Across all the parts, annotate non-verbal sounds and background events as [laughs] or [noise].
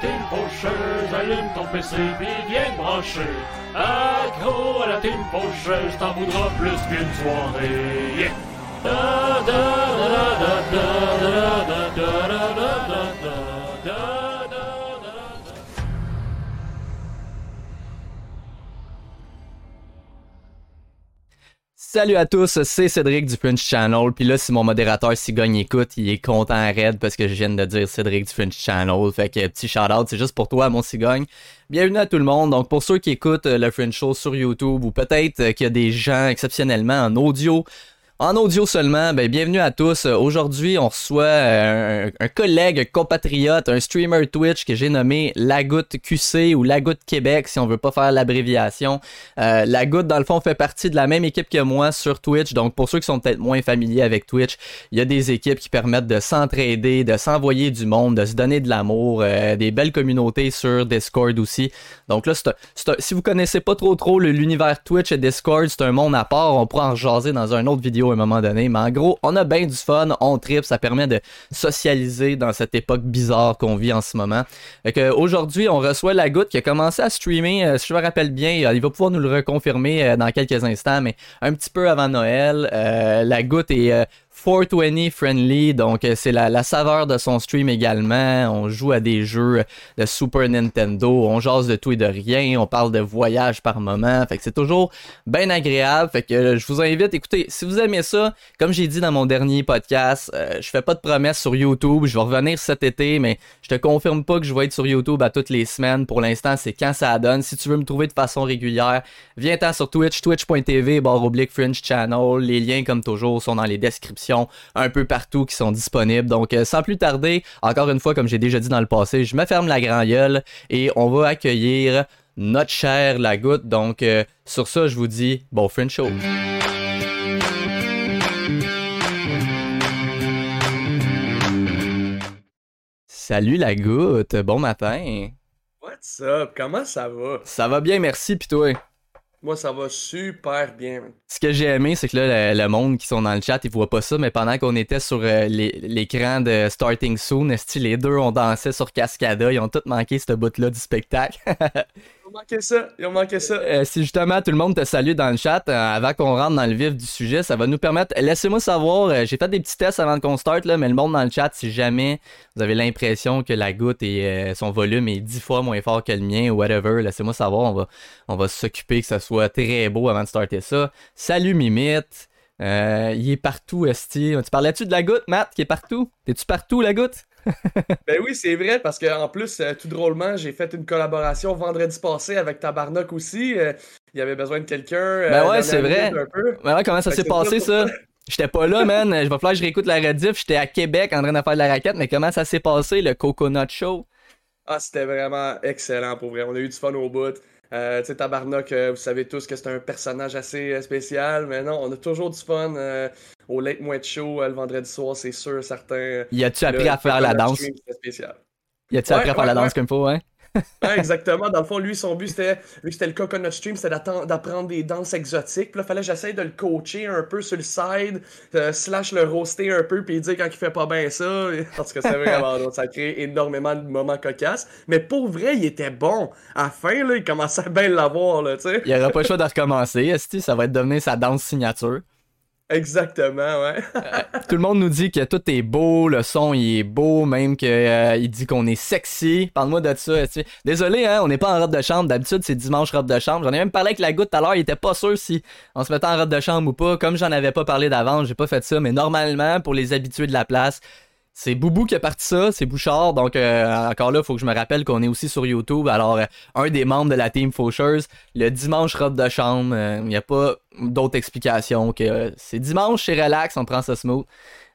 team faucheuse, allume ton PC puis viens te brancher. Accro à la team faucheuse, t'en voudras plus qu'une soirée. Yeah. Salut à tous, c'est Cédric du French Channel. Puis là, si mon modérateur Cigogne écoute, il est content à raide parce que je viens de dire Cédric du French Channel. Fait que petit shout-out, c'est juste pour toi, mon Cigogne. Bienvenue à tout le monde. Donc, pour ceux qui écoutent le French Show sur YouTube ou peut-être qu'il y a des gens exceptionnellement en audio en audio seulement, ben bienvenue à tous. Aujourd'hui, on reçoit euh, un, collègue, un compatriote, un streamer Twitch que j'ai nommé La Goutte QC ou La Goutte Québec si on veut pas faire l'abréviation. Euh, la Goutte, dans le fond, fait partie de la même équipe que moi sur Twitch. Donc, pour ceux qui sont peut-être moins familiers avec Twitch, il y a des équipes qui permettent de s'entraider, de s'envoyer du monde, de se donner de l'amour, euh, des belles communautés sur Discord aussi. Donc là, si vous connaissez pas trop trop l'univers Twitch et Discord, c'est un monde à part. On pourra en jaser dans une autre vidéo à un moment donné. Mais en gros, on a bien du fun, on tripe, ça permet de socialiser dans cette époque bizarre qu'on vit en ce moment. Que aujourd'hui, on reçoit la goutte qui a commencé à streamer, euh, si je me rappelle bien, euh, il va pouvoir nous le reconfirmer euh, dans quelques instants, mais un petit peu avant Noël. La goutte est 420 friendly, donc euh, c'est la, saveur de son stream également. On joue à des jeux de Super Nintendo, on jase de tout et de rien, on parle de voyage par moment, fait que c'est toujours bien agréable. Fait que euh, je vous invite, écoutez, si vous aimez ça, comme j'ai dit dans mon dernier podcast, euh, je fais pas de promesses sur YouTube, je vais revenir cet été, mais je te confirme pas que je vais être sur YouTube à toutes les semaines. Pour l'instant, c'est quand ça donne. Si tu veux me trouver de façon régulière, viens-t'en sur Twitch, twitch.tv, barre oblique Channel. Les liens, comme toujours, sont dans les descriptions un peu partout qui sont disponibles. Donc, euh, sans plus tarder, encore une fois, comme j'ai déjà dit dans le passé, je me ferme la grand gueule et on va accueillir notre cher La Goutte. Donc, euh, sur ça, je vous dis bon Fringe Show. Salut La Goutte, bon matin. What's up? Comment ça va? Ça va bien, merci, pis toi? Moi, ça va super bien. Ce que j'ai aimé, c'est que là, le, monde qui sont dans le chat, ils voient pas ça, mais pendant qu'on était sur euh, l'écran de Starting Soon, les deux, on dansait sur Cascada, ils ont tous manqué ce bout-là du spectacle. [laughs] Ont manqué ça. Ils ont manqué ça. Euh, si justement tout le monde te salue dans le chat, euh, avant qu'on rentre dans le vif du sujet, ça va nous permettre. Laissez-moi savoir, euh, j'ai fait des petits tests avant qu'on start, là, mais le monde dans le chat, si jamais vous avez l'impression que la goutte et son volume est dix fois moins fort que le mien ou whatever, laissez-moi savoir, on va, on va s'occuper que ça soit très beau avant de starter ça. Salut Mimite. Il est partout, Esti. Tu parlais-tu de la goutte, Matt, qui est partout? T'es-tu partout, la goutte? Ben oui, c'est vrai, parce qu'en plus, euh, tout drôlement, j'ai fait une collaboration vendredi passé avec Tabarnak aussi. euh, il y avait besoin de quelqu'un. euh, Ben ouais, c'est vrai. peu. Ouais, comment ça s'est passé, ça ça? J'étais pas là, man. Je vais falloir que je réécoute la rediff. J'étais à Québec en train de faire de la raquette, mais comment ça s'est passé, le Coconut Show? Ah, c'était vraiment excellent pour vrai. On a eu du fun au bout. Euh, tu sais, Tabarnak, euh, vous savez tous que c'est un personnage assez euh, spécial, mais non, on a toujours du fun euh, au Late Moite Show euh, le vendredi soir, c'est sûr, certain. Y a-tu appris à faire la danse? spécial. Y a-tu Ouais, appris à faire ouais, la danse comme faut, hein? [laughs] Exactement. Dans le fond, lui, son but, c'était, vu que c'était le Coconut Stream, c'était d'apprendre des danses exotiques. Puis là, fallait que j'essaye de le coacher un peu sur le side, euh, slash le roaster un peu, puis dit quand il fait pas bien ça. [laughs] Parce que c'est vraiment drôle. Ça crée énormément de moments cocasses. Mais pour vrai, il était bon. À la fin, là, il commençait à bien l'avoir, tu sais. Il aura pas le choix de recommencer, esti. Ça va être devenir sa danse signature. Exactement, ouais. [laughs] Tout le monde nous dit que tout est beau, le son il est beau, même que euh, dit qu'on est sexy. Parle-moi de ça. esti. Désolé, hein, on n'est pas en robe de chambre. D'habitude, c'est dimanche robe de chambre. J'en ai même parlé avec la goutte tout à l'heure. Il était pas sûr si on se mettait en robe de chambre ou pas. Comme j'en avais pas parlé d'avance, j'ai pas fait ça. Mais normalement, pour les habitués de la place, c'est Boubou qui a parti ça, c'est Bouchard. Donc euh, encore là, faut que je me rappelle qu'on est aussi sur YouTube. Alors euh, un des membres de la team Faucheuse, le dimanche robe de chambre, il n'y a pas d'autre explication que euh, c'est dimanche, c'est relax, on prend ça smooth.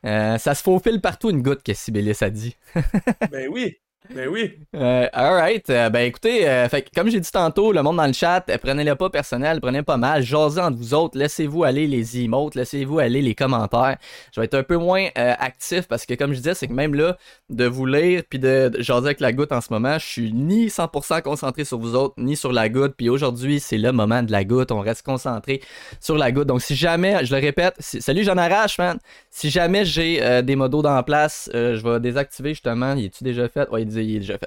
Euh, ça se faufile partout une goutte que Sibélis a dit. [laughs] ben oui. Ben oui. Euh, alright. Euh, ben écoutez, euh, fait comme j'ai dit tantôt, le monde dans le chat, euh, prenez-le pas personnel, prenez pas mal, jasez entre vous autres, laissez-vous aller les emotes, laissez-vous aller les commentaires. Je vais être un peu moins actif parce que comme je disais, c'est que même là, de vous lire puis de, de jaser avec la goutte en ce moment, je suis ni 100% concentré sur vous autres, ni sur la goutte. Puis aujourd'hui, c'est le moment de la goutte, on reste concentré sur la goutte. Donc si jamais, je le répète, salut j'en arrache, man. Si jamais j'ai des modos dans la place, je vais désactiver justement. Il est-tu déjà fait?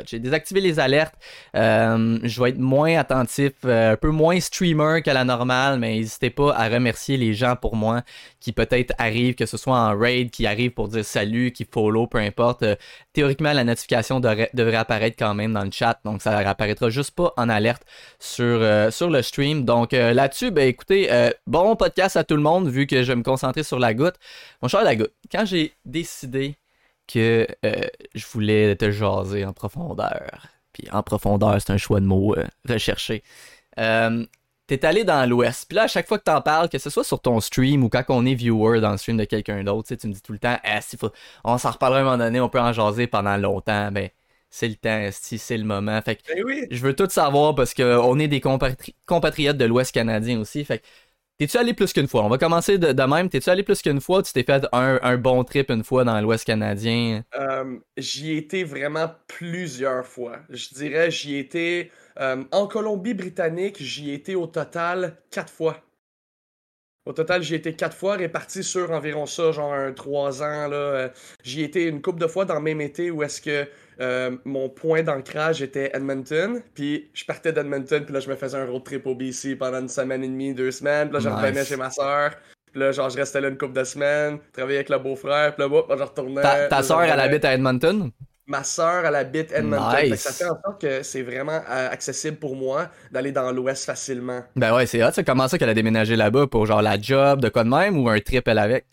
J'ai désactivé les alertes. Euh, je vais être moins attentif, euh, un peu moins streamer qu'à la normale, mais n'hésitez pas à remercier les gens pour moi qui peut-être arrivent, que ce soit en raid, qui arrivent pour dire salut, qui follow, peu importe. Euh, théoriquement, la notification devrait, devrait, apparaître quand même dans le chat, donc ça apparaîtra juste pas en alerte sur, sur le stream. Donc là-dessus, ben écoutez, bon podcast à tout le monde, vu que je vais me concentrer sur la goutte. Mon cher la goutte, quand j'ai décidé que euh, je voulais te jaser en profondeur. Puis en profondeur, c'est un choix de mots euh, recherché. Euh, t'es allé dans l'Ouest. Puis là, à chaque fois que t'en parles, que ce soit sur ton stream ou quand on est viewer dans le stream de quelqu'un d'autre, tu me dis tout le temps, ah, faut... on s'en reparlera un moment donné, on peut en jaser pendant longtemps. Ben, c'est le temps, si c'est le moment. Fait que ben je veux tout savoir parce qu'on est des compatriotes de l'Ouest canadien aussi. Fait que T'es-tu allé plus qu'une fois? On va commencer de, même. T'es-tu allé plus qu'une fois? Tu t'es fait un, bon trip une fois dans l'Ouest canadien? Euh, j'y ai été vraiment plusieurs fois. Je dirais, j'y ai été euh, en Colombie-Britannique, j'y ai été au total quatre fois. Au total, j'y ai été quatre fois, réparti sur environ ça, genre un trois ans. Là. J'y ai été une couple de fois dans le même été où est-ce que euh, mon point d'ancrage était Edmonton. Puis je partais d'Edmonton, puis là, je me faisais un road trip au BC pendant une semaine et demie, deux semaines. Puis là, je revenais chez ma soeur. Puis là, genre, je restais là une couple de semaines, travaillais avec le beau-frère. Puis là, hop, je retournais. Ta, ta soeur, elle habite à Edmonton? Ma soeur, elle habite Edmonton. ça fait en sorte que c'est vraiment euh, accessible pour moi d'aller dans l'Ouest facilement. Ben ouais, c'est hot. C'est comment ça qu'elle a déménagé là-bas pour genre la job, de quoi de même, ou un trip elle avec?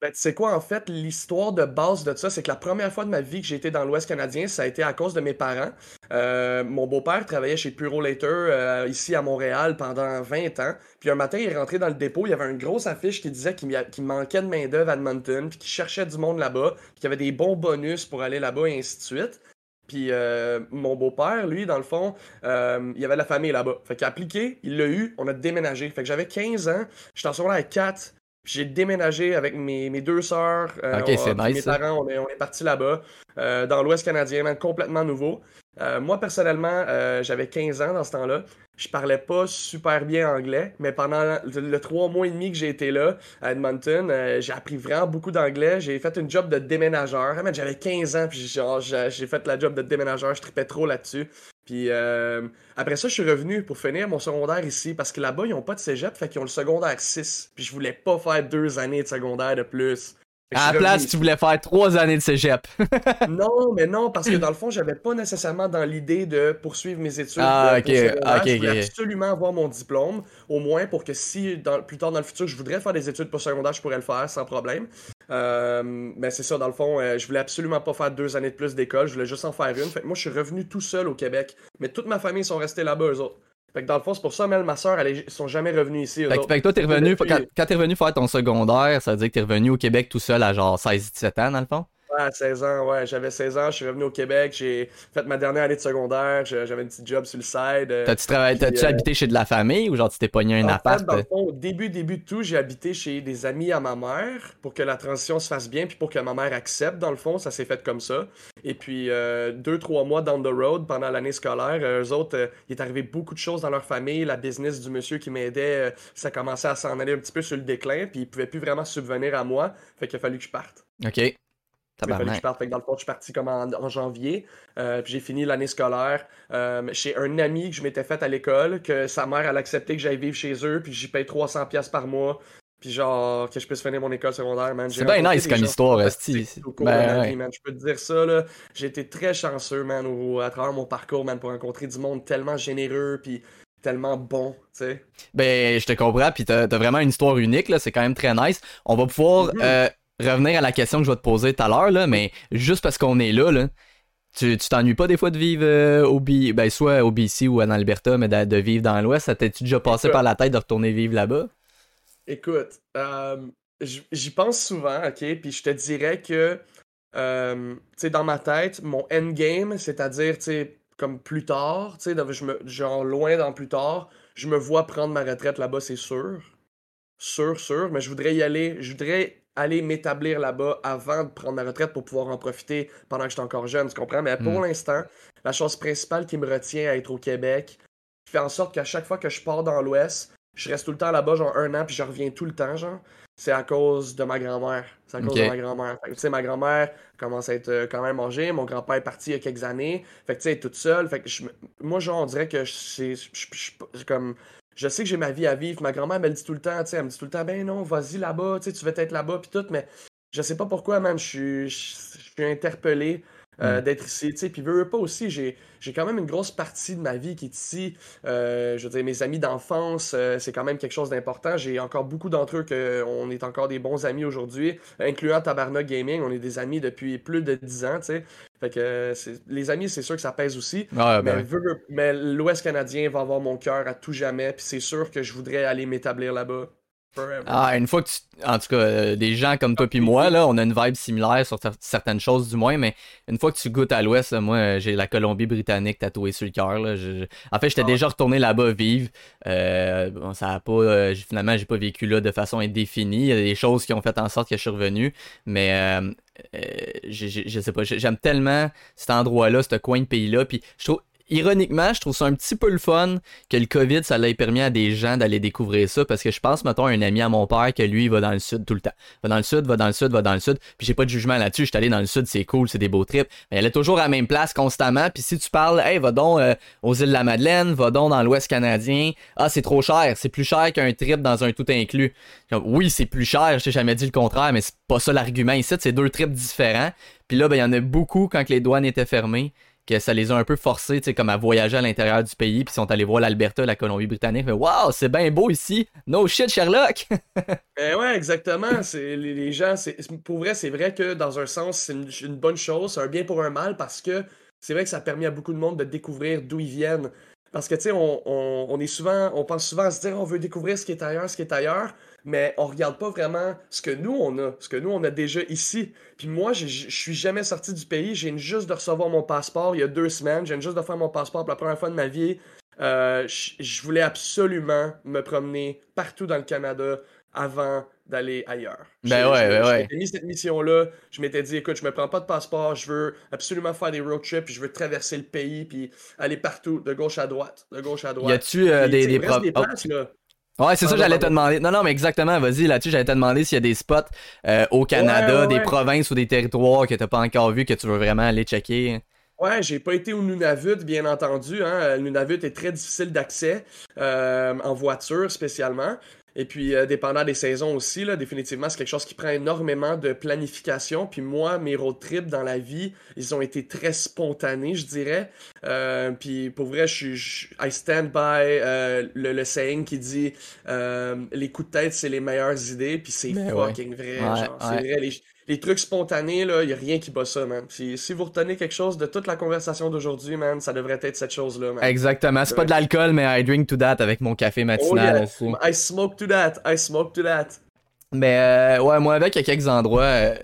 Ben, tu sais quoi, en fait, l'histoire de base de ça, c'est que la première fois de ma vie que j'ai été dans l'Ouest canadien, ça a été à cause de mes parents. Euh, mon beau-père travaillait chez Puro Later euh, ici à Montréal pendant 20 ans. Puis un matin, il est rentré dans le dépôt, il y avait une grosse affiche qui disait qu'il manquait de main-d'œuvre à Edmonton, puis qu'il cherchait du monde là-bas, qu'il y avait des bons bonus pour aller là-bas et ainsi de suite. Puis euh, mon beau-père, lui, dans le fond, il y avait la famille là-bas. Fait qu'il a appliqué, il l'a eu, on a déménagé. Fait que j'avais 15 ans, j'étais en secondaire 4, j'ai déménagé avec mes, mes deux sœurs. Euh, nice. Mes parents, on est, on est partis là-bas, euh, dans l'Ouest canadien, complètement nouveau. Euh, moi, personnellement, j'avais 15 ans dans ce temps-là. Je parlais pas super bien anglais, mais pendant le, trois mois et demi que j'ai été là, à Edmonton, j'ai appris vraiment beaucoup d'anglais. J'ai fait une job de déménageur. Ah, j'avais 15 ans, puis j'ai fait la job de déménageur. Je tripais trop là-dessus. Puis euh, après ça, je suis revenu pour finir mon secondaire ici parce que là-bas, ils ont pas de cégep, fait qu'ils ont le secondaire 6. Puis je voulais pas faire deux années de secondaire de plus. À la place, tu voulais faire trois années de cégep. [laughs] non, mais non, parce que dans le fond, j'avais pas nécessairement dans l'idée de poursuivre mes études. Ah, ok, ok, Je voulais absolument avoir mon diplôme, au moins pour que si dans, plus tard dans le futur, je voudrais faire des études secondaire, je pourrais le faire sans problème. Euh, mais c'est ça, dans le fond, euh, je voulais absolument pas faire deux années de plus d'école, je voulais juste en faire une. Fait que moi, je suis revenu tout seul au Québec, mais toute ma famille sont restés là-bas, eux autres. Fait que dans le fond, c'est pour ça, Mel, ma soeur, ils sont jamais revenus ici. Fait, que toi, t'es revenu, quand, t'es revenu faire ton secondaire, ça veut dire que t'es revenu au Québec tout seul à genre 16-17 ans, dans le fond? Ouais, 16 ans, ouais. J'avais 16 ans, je suis revenu au Québec, j'ai fait ma dernière année de secondaire, j'avais un petit job sur le side. Euh, t'as-tu travaillé, t'as-tu euh, habité chez de la famille ou genre tu t'es pogné un appart? Fait, dans le fond, au début, début de tout, j'ai habité chez des amis à ma mère pour que la transition se fasse bien, puis pour que ma mère accepte, dans le fond, ça s'est fait comme ça. Et puis, euh, deux, trois mois down the road, pendant l'année scolaire, eux autres, il est arrivé beaucoup de choses dans leur famille, la business du monsieur qui m'aidait, ça commençait à s'en aller un petit peu sur le déclin, puis il pouvait plus vraiment subvenir à moi, fait qu'il a fallu que je parte. OK. Il fallait que je parte. dans le fond, je suis parti comme en, janvier. Euh, puis j'ai fini l'année scolaire euh, chez un ami que je m'étais fait à l'école, que sa mère, elle a accepté que j'aille vivre chez eux, puis j'y paye 300$ par mois. Puis genre, que je puisse finir mon école secondaire, man. C'est bien nice comme histoire, Esti. Ben, Je peux te dire ça, là. J'ai été très chanceux, man, à travers mon parcours, man, pour rencontrer du monde tellement généreux, puis tellement bon, tu sais. Ben, je te comprends, puis t'as as vraiment une histoire unique, là. C'est quand même très nice. On va pouvoir... Mm-hmm. euh, revenir à la question que je vais te poser tout à l'heure, là, mais juste parce qu'on est là, là tu t'ennuies pas des fois de vivre euh, au B... ben, soit au BC ou en Alberta, mais de, vivre dans l'Ouest? Ça t'es-tu déjà passé par la tête de retourner vivre là-bas? Écoute, euh, j'y pense souvent, ok? Puis je te dirais que, euh, tu sais, dans ma tête, mon endgame, c'est-à-dire, tu sais, comme plus tard, tu sais, genre loin dans plus tard, je me vois prendre ma retraite là-bas, c'est sûr. Sûr, sûr, mais je voudrais y aller, je voudrais aller m'établir là-bas avant de prendre ma retraite pour pouvoir en profiter pendant que j'étais encore jeune, tu comprends? Mais pour hmm. l'instant, la chose principale qui me retient à être au Québec, fait en sorte qu'à chaque fois que je pars dans l'Ouest, je reste tout le temps là-bas, genre un an, puis je reviens tout le temps, genre, c'est à cause de ma grand-mère. C'est à cause de ma grand-mère. Tu sais, ma grand-mère commence à être euh, quand même âgée. Mon grand-père est parti il y a quelques années. Fait que, tu sais, toute seule. Fait que moi, genre, on dirait que c'est comme. Je sais que j'ai ma vie à vivre. Ma grand-mère me dit tout le temps, tu sais, elle me dit tout le temps, ben non, vas-y là-bas, tu sais, veux être là-bas, puis tout, mais je sais pas pourquoi, même, je suis interpellé euh, mm. d'être ici. Tu sais, puis veux, pas aussi, j'ai, j'ai quand même une grosse partie de ma vie qui est ici. Euh, je veux dire, mes amis d'enfance, euh, c'est quand même quelque chose d'important. J'ai encore beaucoup d'entre eux qu'on est encore des bons amis aujourd'hui, incluant Tabarnak Gaming. On est des amis depuis plus de 10 ans, tu sais. Fait que les amis, c'est sûr que ça pèse aussi. Ben mais, mais l'Ouest canadien va avoir mon cœur à tout jamais. Puis c'est sûr que je voudrais aller m'établir là-bas. Ah, une fois que tu. En tout cas, euh, des gens comme toi puis moi, là, on a une vibe similaire sur certaines choses du moins, mais une fois que tu goûtes à l'ouest, moi, j'ai la Colombie-Britannique tatouée sur le cœur. En fait, j'étais ah déjà retourné là-bas vivre. Euh, bon, ça a pas. Euh, finalement, j'ai pas vécu là de façon indéfinie. Il y a des choses qui ont fait en sorte que je suis revenu. Mais je, je sais pas, j'aime tellement cet endroit-là, ce coin de pays-là. Puis je trouve ironiquement, je trouve ça un petit peu le fun que le COVID, ça l'ait permis à des gens d'aller découvrir ça parce que je pense, mettons, un ami à mon père que lui, il va dans le sud tout le temps. Va dans le sud, va dans le sud, va dans le sud. Puis j'ai pas de jugement là-dessus. Je suis allé dans le sud, c'est cool, c'est des beaux trips. Mais elle est toujours à la même place constamment. Puis si tu parles, hey, va donc euh, aux îles de la Madeleine, va donc dans l'Ouest canadien. Ah, c'est trop cher. C'est plus cher qu'un trip dans un tout inclus. oui, c'est plus cher. Je t'ai jamais dit le contraire, mais c'est pas ça l'argument ici. C'est deux trips différents. Puis là, ben, il y en a beaucoup quand les douanes étaient fermées que ça les a un peu forcés, tu sais, comme à voyager à l'intérieur du pays, puis ils sont allés voir l'Alberta, la Colombie-Britannique, mais waouh, c'est bien beau ici, no shit Sherlock. [laughs] ben ouais, exactement. Les, gens, c'est pour vrai, c'est vrai que dans un sens, c'est une, bonne chose, c'est un bien pour un mal parce que c'est vrai que ça a permis à beaucoup de monde de découvrir d'où ils viennent. Parce que tu sais, on, est souvent, on pense souvent à se dire, on veut découvrir ce qui est ailleurs, ce qui est ailleurs mais on regarde pas vraiment ce que nous on a, ce que nous on a déjà ici. Puis moi, je suis jamais sorti du pays, j'ai juste de recevoir mon passeport il y a deux semaines, j'ai juste de faire mon passeport pour la première fois de ma vie. Euh, je voulais absolument me promener partout dans le Canada avant d'aller ailleurs. Ben ouais, ben ouais. J'ai mis cette mission-là, je m'étais dit, écoute, je me prends pas de passeport, je veux absolument faire des road trips, je veux traverser le pays, puis aller partout, de gauche à droite, de gauche à droite. Y a-tu euh, des, des, Ouais, c'est ça, j'allais te demander. Non, non, mais exactement, vas-y, là-dessus, j'allais te demander s'il y a des spots euh, au Canada, des provinces ou des territoires que t'as pas encore vu, que tu veux vraiment aller checker? Ouais, j'ai pas été au Nunavut, bien entendu. Hein. Le Nunavut est très difficile d'accès, euh, en voiture spécialement. Et puis, euh, dépendant des saisons aussi, là, définitivement, c'est quelque chose qui prend énormément de planification. Puis moi, mes road trips dans la vie, ils ont été très spontanés, je dirais. Euh, puis pour vrai, je suis, I stand by euh, le, le, saying qui dit les coups de tête, c'est les meilleures idées. Puis c'est ben fucking vrai. C'est vrai. Les, les trucs spontanés, là, y a rien qui bat ça, man. Si, si vous retenez quelque chose de toute la conversation d'aujourd'hui, man, ça devrait être cette chose-là, man. Exactement. C'est pas de l'alcool, mais I drink to that avec mon café matinal oh, yeah. I smoke to that. I smoke to that. Mais euh, ouais, moi avec, il y a quelques endroits. Euh,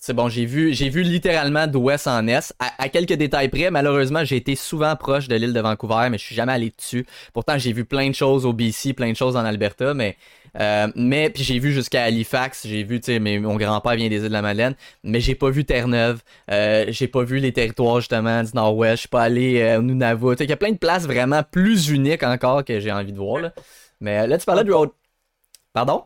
c'est bon, j'ai vu, j'ai vu littéralement d'ouest en est. À, quelques détails près, malheureusement, j'ai été souvent proche de l'île de Vancouver, mais je suis jamais allé dessus. Pourtant, j'ai vu plein de choses au BC, plein de choses en Alberta, mais euh, mais puis j'ai vu jusqu'à Halifax, j'ai vu, tu sais, mon grand-père vient des îles de la Madeleine, mais j'ai pas vu Terre-Neuve, euh, j'ai pas vu les territoires justement du Nord-Ouest, je suis pas allé euh, au Nunavut. Il y a plein de places vraiment plus uniques encore que j'ai envie de voir. Là. Mais là, tu parlais du road. Pardon?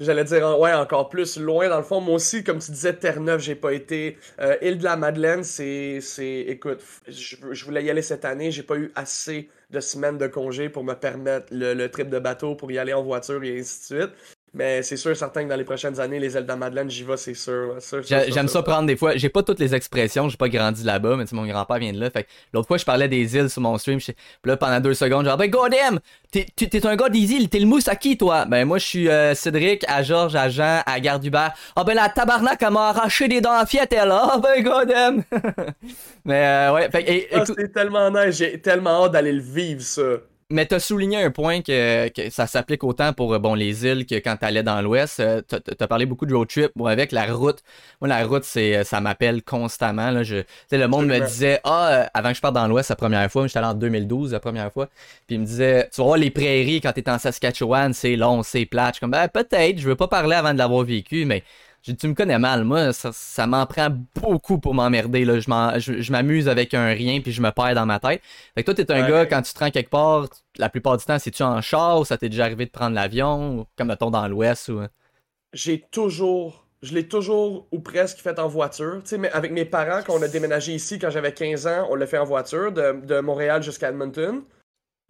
J'allais dire, ouais, encore plus loin. Dans le fond, moi aussi, comme tu disais, Terre-Neuve, j'ai pas été. Euh, Île de la Madeleine, c'est. Écoute, je, je, voulais y aller cette année, j'ai pas eu assez de semaines de congé pour me permettre le, le, trip de bateau pour y aller en voiture et ainsi de suite. Mais c'est sûr certain que dans les prochaines années, les ailes de Madeleine, j'y vais, c'est sûr. J'aime ça prendre des fois. J'ai pas toutes les expressions, j'ai pas grandi là-bas, mais mon grand-père vient de là. Fait l'autre fois, je parlais des îles sur mon stream. Puis là, pendant deux secondes, genre, ben, goddamn! T'es un gars des îles, t'es le mousse à qui, toi? Ben, moi, je suis euh, Cédric, à Georges, à Jean, à Gardubert. Ah, ben, la tabarnak, elle m'a arraché des dents à fiette, elle, ah, ben, goddamn! [laughs] mais, euh, ouais, fait ah, c'est tellement nice, j'ai tellement hâte d'aller le vivre, ça. Mais t'as souligné un point que, ça s'applique autant pour bon les îles que quand t'allais dans l'Ouest. Euh, t'as parlé beaucoup de road trip. Moi, avec la route, moi la route, c'est euh, ça m'appelle constamment. Là, je, le monde me disait Ah, euh, avant que je parte dans l'Ouest la première fois, j'étais allé en 2012 la première fois. Puis il me disait Tu voir les prairies quand t'es en Saskatchewan, c'est long, c'est plat. Je suis comme ben, peut-être, je veux pas parler avant de l'avoir vécu, mais Tu me connais mal, moi, ça, ça m'en prend beaucoup pour m'emmerder. Là. Je, m'amuse avec un rien puis je me perds dans ma tête. Fait que toi, t'es un Ouais. gars, quand tu te rends quelque part, la plupart du temps, c'est-tu en char ou ça t'est déjà arrivé de prendre l'avion, ou comme mettons dans l'ouest ou. J'ai toujours, je l'ai toujours ou presque fait en voiture. Tu sais, mais avec mes parents, quand on a déménagé ici quand j'avais 15 ans, on l'a fait en voiture de, de Montréal jusqu'à Edmonton.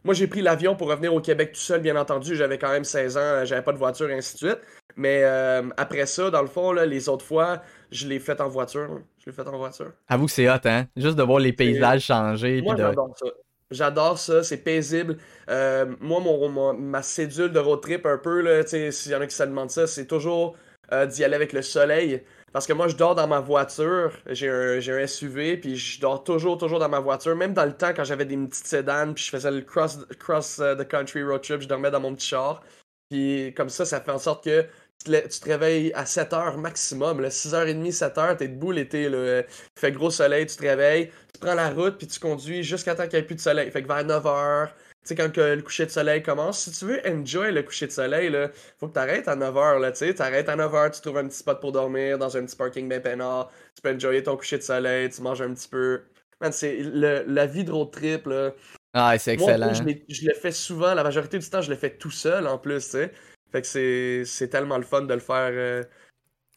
Moi, j'ai pris l'avion pour revenir au Québec tout seul, bien entendu. J'avais quand même 16 ans, j'avais pas de voiture, et ainsi de suite. Mais euh, après ça, dans le fond, là, les autres fois, je l'ai fait en voiture. Je l'ai fait en voiture. Avoue que c'est hot, hein? Juste de voir les paysages changer. Moi, de... j'adore ça. J'adore ça, c'est paisible. Euh, moi, mon, mon- ma cédule de road trip, un peu, là, tu sais, s'il y en a qui se demandent ça, c'est toujours euh, d'y aller avec le soleil. Parce que moi, je dors dans ma voiture. J'ai un, un SUV, puis je dors toujours, toujours dans ma voiture. Même dans le temps, quand j'avais des petites sédanes, puis je faisais le cross, cross euh, the country road trip, je dormais dans mon petit char. Puis comme ça, ça fait en sorte que tu te, réveilles à 7 heures maximum. Là, 6h30, 7 heures, t'es debout l'été. Il fait gros soleil, tu te réveilles, tu prends la route, puis tu conduis jusqu'à temps qu'il n'y ait plus de soleil. Fait que vers 9 heures, tu sais, quand que le coucher de soleil commence, si tu veux enjoy le coucher de soleil, là, faut que t'arrêtes à 9h, là, tu sais, t'arrêtes à 9h, tu trouves un petit spot pour dormir dans un petit parking bien peinard, tu peux enjoyer ton coucher de soleil, tu manges un petit peu. Man, c'est la vie de road trip, là. Ah, c'est Moi, excellent. je, le fais souvent, la majorité du temps, je le fais tout seul, en plus, tu sais. Fait que c'est tellement le fun de le faire. euh,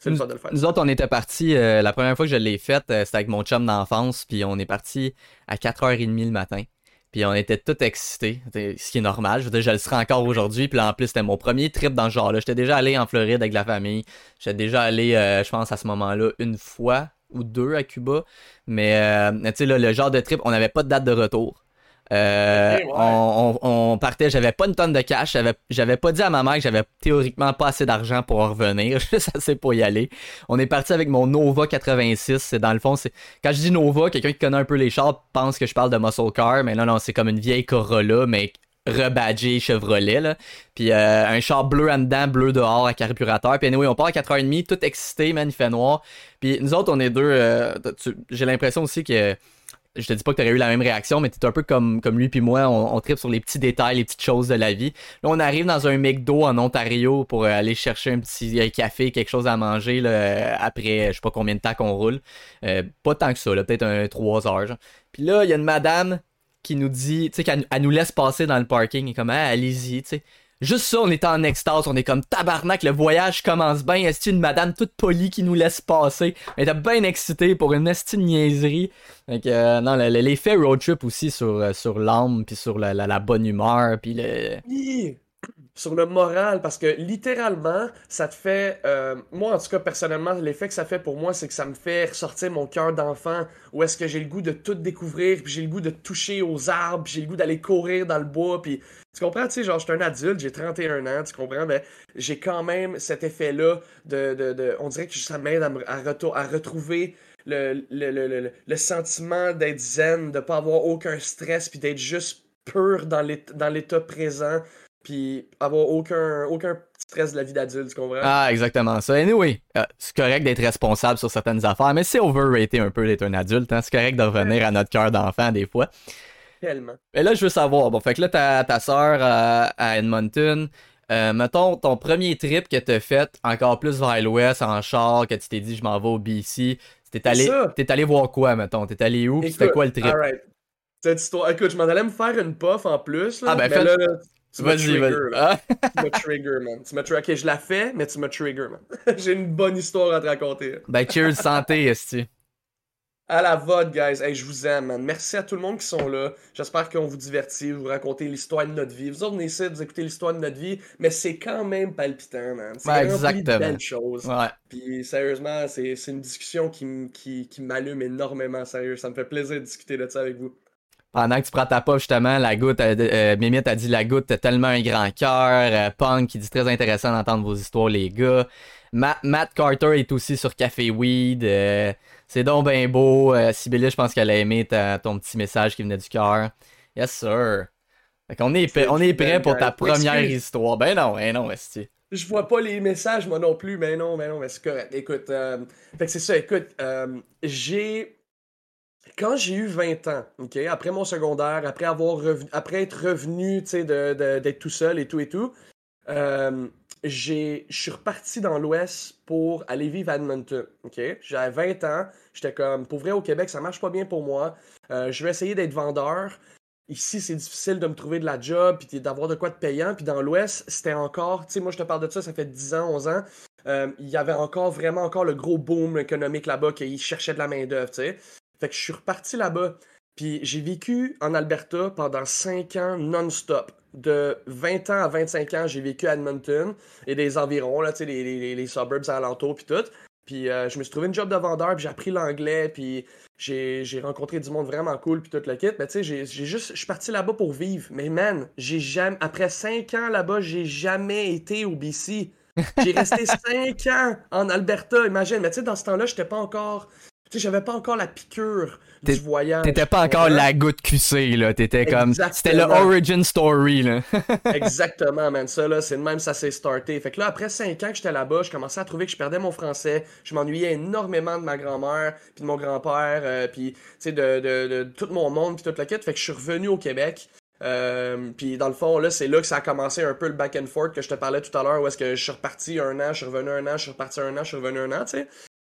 le fun de le faire. Nous autres, on était partis, euh, la première fois que je l'ai faite, euh, c'était avec mon chum d'enfance, puis on est parti à 4h30 le matin. Puis on était tous excités, ce qui est normal. Je veux dire, je le serai encore aujourd'hui. Puis en plus, c'était mon premier trip dans ce genre-là. J'étais déjà allé en Floride avec la famille. J'étais déjà allé, euh, je pense, à ce moment-là, une fois ou deux à Cuba. Mais, euh, tu sais, le genre de trip, on n'avait pas de date de retour. Euh, ouais. on, on- on partait, j'avais pas une tonne de cash, j'avais, j'avais pas dit à ma mère que j'avais théoriquement pas assez d'argent pour en revenir, [laughs] juste assez pour y aller. On est parti avec mon Nova 86, c'est dans le fond, c'est quand je dis Nova, quelqu'un qui connaît un peu les chars pense que je parle de muscle car, mais non non, c'est comme une vieille Corolla mais rebadgée Chevrolet là. Puis euh, un char bleu en dedans, bleu dehors à carburateur. Puis anyway, on part à 4h30, tout excité, man, il fait noir. Puis nous autres, on est deux euh, j'ai l'impression aussi que je te dis pas que t'aurais eu la même réaction, mais t'es un peu comme, comme lui puis moi, on, tripe sur les petits détails, les petites choses de la vie. Là, on arrive dans un McDo en Ontario pour euh, aller chercher un petit café, quelque chose à manger euh, après je sais pas combien de temps qu'on roule. Euh, pas tant que ça, peut-être un 3 heures. genre. Puis là, il y a une madame qui nous dit, tu sais, qu'elle elle nous laisse passer dans le parking et comme, ah, allez-y, tu sais. Juste ça, on est en extase, on est comme tabarnak, le voyage commence bien. Est-ce une madame toute polie qui nous laisse passer? Elle était bien excitée pour une esti de niaiserie. Que, euh, non, le- le- l'effet road trip aussi sur, euh, sur l'âme, puis sur la, la- la bonne humeur, puis le. Sur le moral, parce que littéralement, ça te fait. euh, moi, en tout cas, personnellement, l'effet que ça fait pour moi, c'est que ça me fait ressortir mon cœur d'enfant, où est-ce que j'ai le goût de tout découvrir, puis j'ai le goût de toucher aux arbres, j'ai le goût d'aller courir dans le bois, puis. Tu comprends, tu sais, genre, je suis un adulte, j'ai 31 ans, tu comprends, mais j'ai quand même cet effet-là de, de, de- On dirait que ça m'aide à, à, à retrouver le, le, le, le, sentiment d'être zen, de pas avoir aucun stress, puis d'être juste pur dans l'état présent, puis avoir aucun, aucun stress de la vie d'adulte, tu comprends? Ah, exactement ça. Anyway, euh, c'est correct d'être responsable sur certaines affaires, mais c'est overrated un peu d'être un adulte. Hein? C'est correct de revenir à notre cœur d'enfant des fois. Tellement. Mais là, je veux savoir, bon, fait que là, ta, ta soeur à, à Edmonton, euh, mettons ton premier trip que t'as fait encore plus vers l'ouest en char, que tu t'es dit je m'en vais au BC, t'es allé, t'es allé voir quoi, mettons? T'es allé où? C'était quoi le trip? Cette histoire, écoute, je m'en allais me faire une puff en plus, là, Ah, ben, mais fais- là, Vas-y, trigger, vas-y. Ah, Tu m'as trigger, man. Tu m'as trigger. Ok, je la fais, mais tu m'as trigger, man. [laughs] J'ai une bonne histoire à te raconter. ben, cheers, santé, [laughs] esti. À la vote, guys. Hey, je vous aime, man. Merci à tout le monde qui sont là. J'espère qu'on vous divertit, vous racontez l'histoire de notre vie. Vous autres, venez ici, vous écoutez l'histoire de notre vie, mais c'est quand même palpitant, man. C'est Ouais, rempli de exactement. belles choses. Ouais. Puis sérieusement, c'est une discussion qui, qui, qui m'allume énormément, sérieux. Ça me fait plaisir de discuter de ça avec vous. Pendant que tu prends ta puff, justement, la goutte, euh, euh, Mimite a dit la goutte, t'as tellement un grand cœur. Euh, Punk qui dit très intéressant d'entendre vos histoires, les gars. Ma- Matt Carter est aussi sur Café Weed. euh, c'est donc ben beau. Sibélia, je pense qu'elle a aimé ta- ton petit message qui venait du cœur. Yes, sir. Fait qu'on est, on est prêt pour ta première histoire. Ben non, ben non, esti. Je vois pas les messages, moi non plus, mais non, mais non, mais c'est correct. Écoute, euh, fait que c'est ça, écoute, j'ai. Quand j'ai eu 20 ans, après mon secondaire, après avoir revenu, après être revenu, d'être tout seul et tout et tout, euh, je suis reparti dans l'Ouest pour aller vivre à Edmonton. J'avais 20 ans. J'étais comme, pour vrai, au Québec, ça marche pas bien pour moi. Euh, je vais essayer d'être vendeur. Ici, c'est difficile de me trouver de la job, puis d'avoir de quoi de payant. Puis dans l'Ouest, c'était encore, tu sais, moi je te parle de ça, ça fait 10 ans, 11 ans. Euh, il y avait encore vraiment encore le gros boom économique là-bas, qu'ils cherchaient de la main-d'œuvre, tu sais. Fait que je suis reparti là-bas. Puis j'ai vécu en Alberta pendant 5 ans non-stop. De 20 ans à 25 ans, j'ai vécu à Edmonton et des environs, là, tu sais, les, les, les suburbs alentours, puis tout. Puis euh, je me suis trouvé une job de vendeur, puis j'ai appris l'anglais, puis j'ai rencontré du monde vraiment cool, puis tout le kit. Mais tu sais, j'ai juste, je suis parti là-bas pour vivre. Mais man, j'ai jamais, après 5 ans là-bas, j'ai jamais été au BC. J'ai resté [laughs] 5 ans en Alberta, imagine. Mais tu sais, dans ce temps-là, j'étais pas encore tu sais, j'avais pas encore la piqûre du voyage. T'étais pas encore la goutte QC, là. T'étais comme. C'était le origin story, là. [laughs] Exactement, man. Ça, là, c'est de même, ça s'est starté. Fait que là, après cinq ans que j'étais là-bas, je commençais à trouver que je perdais mon français. Je m'ennuyais énormément de ma grand-mère, puis de mon grand-père, euh, puis, tu sais, de, de, de, tout mon monde, puis toute la quête. Fait que je suis revenu au Québec. Euh, puis dans le fond, là, c'est là que ça a commencé un peu le back and forth que je te parlais tout à l'heure, où est-ce que je suis reparti un an, je suis revenu un an, je suis reparti un an, je suis revenu un an, tu sais.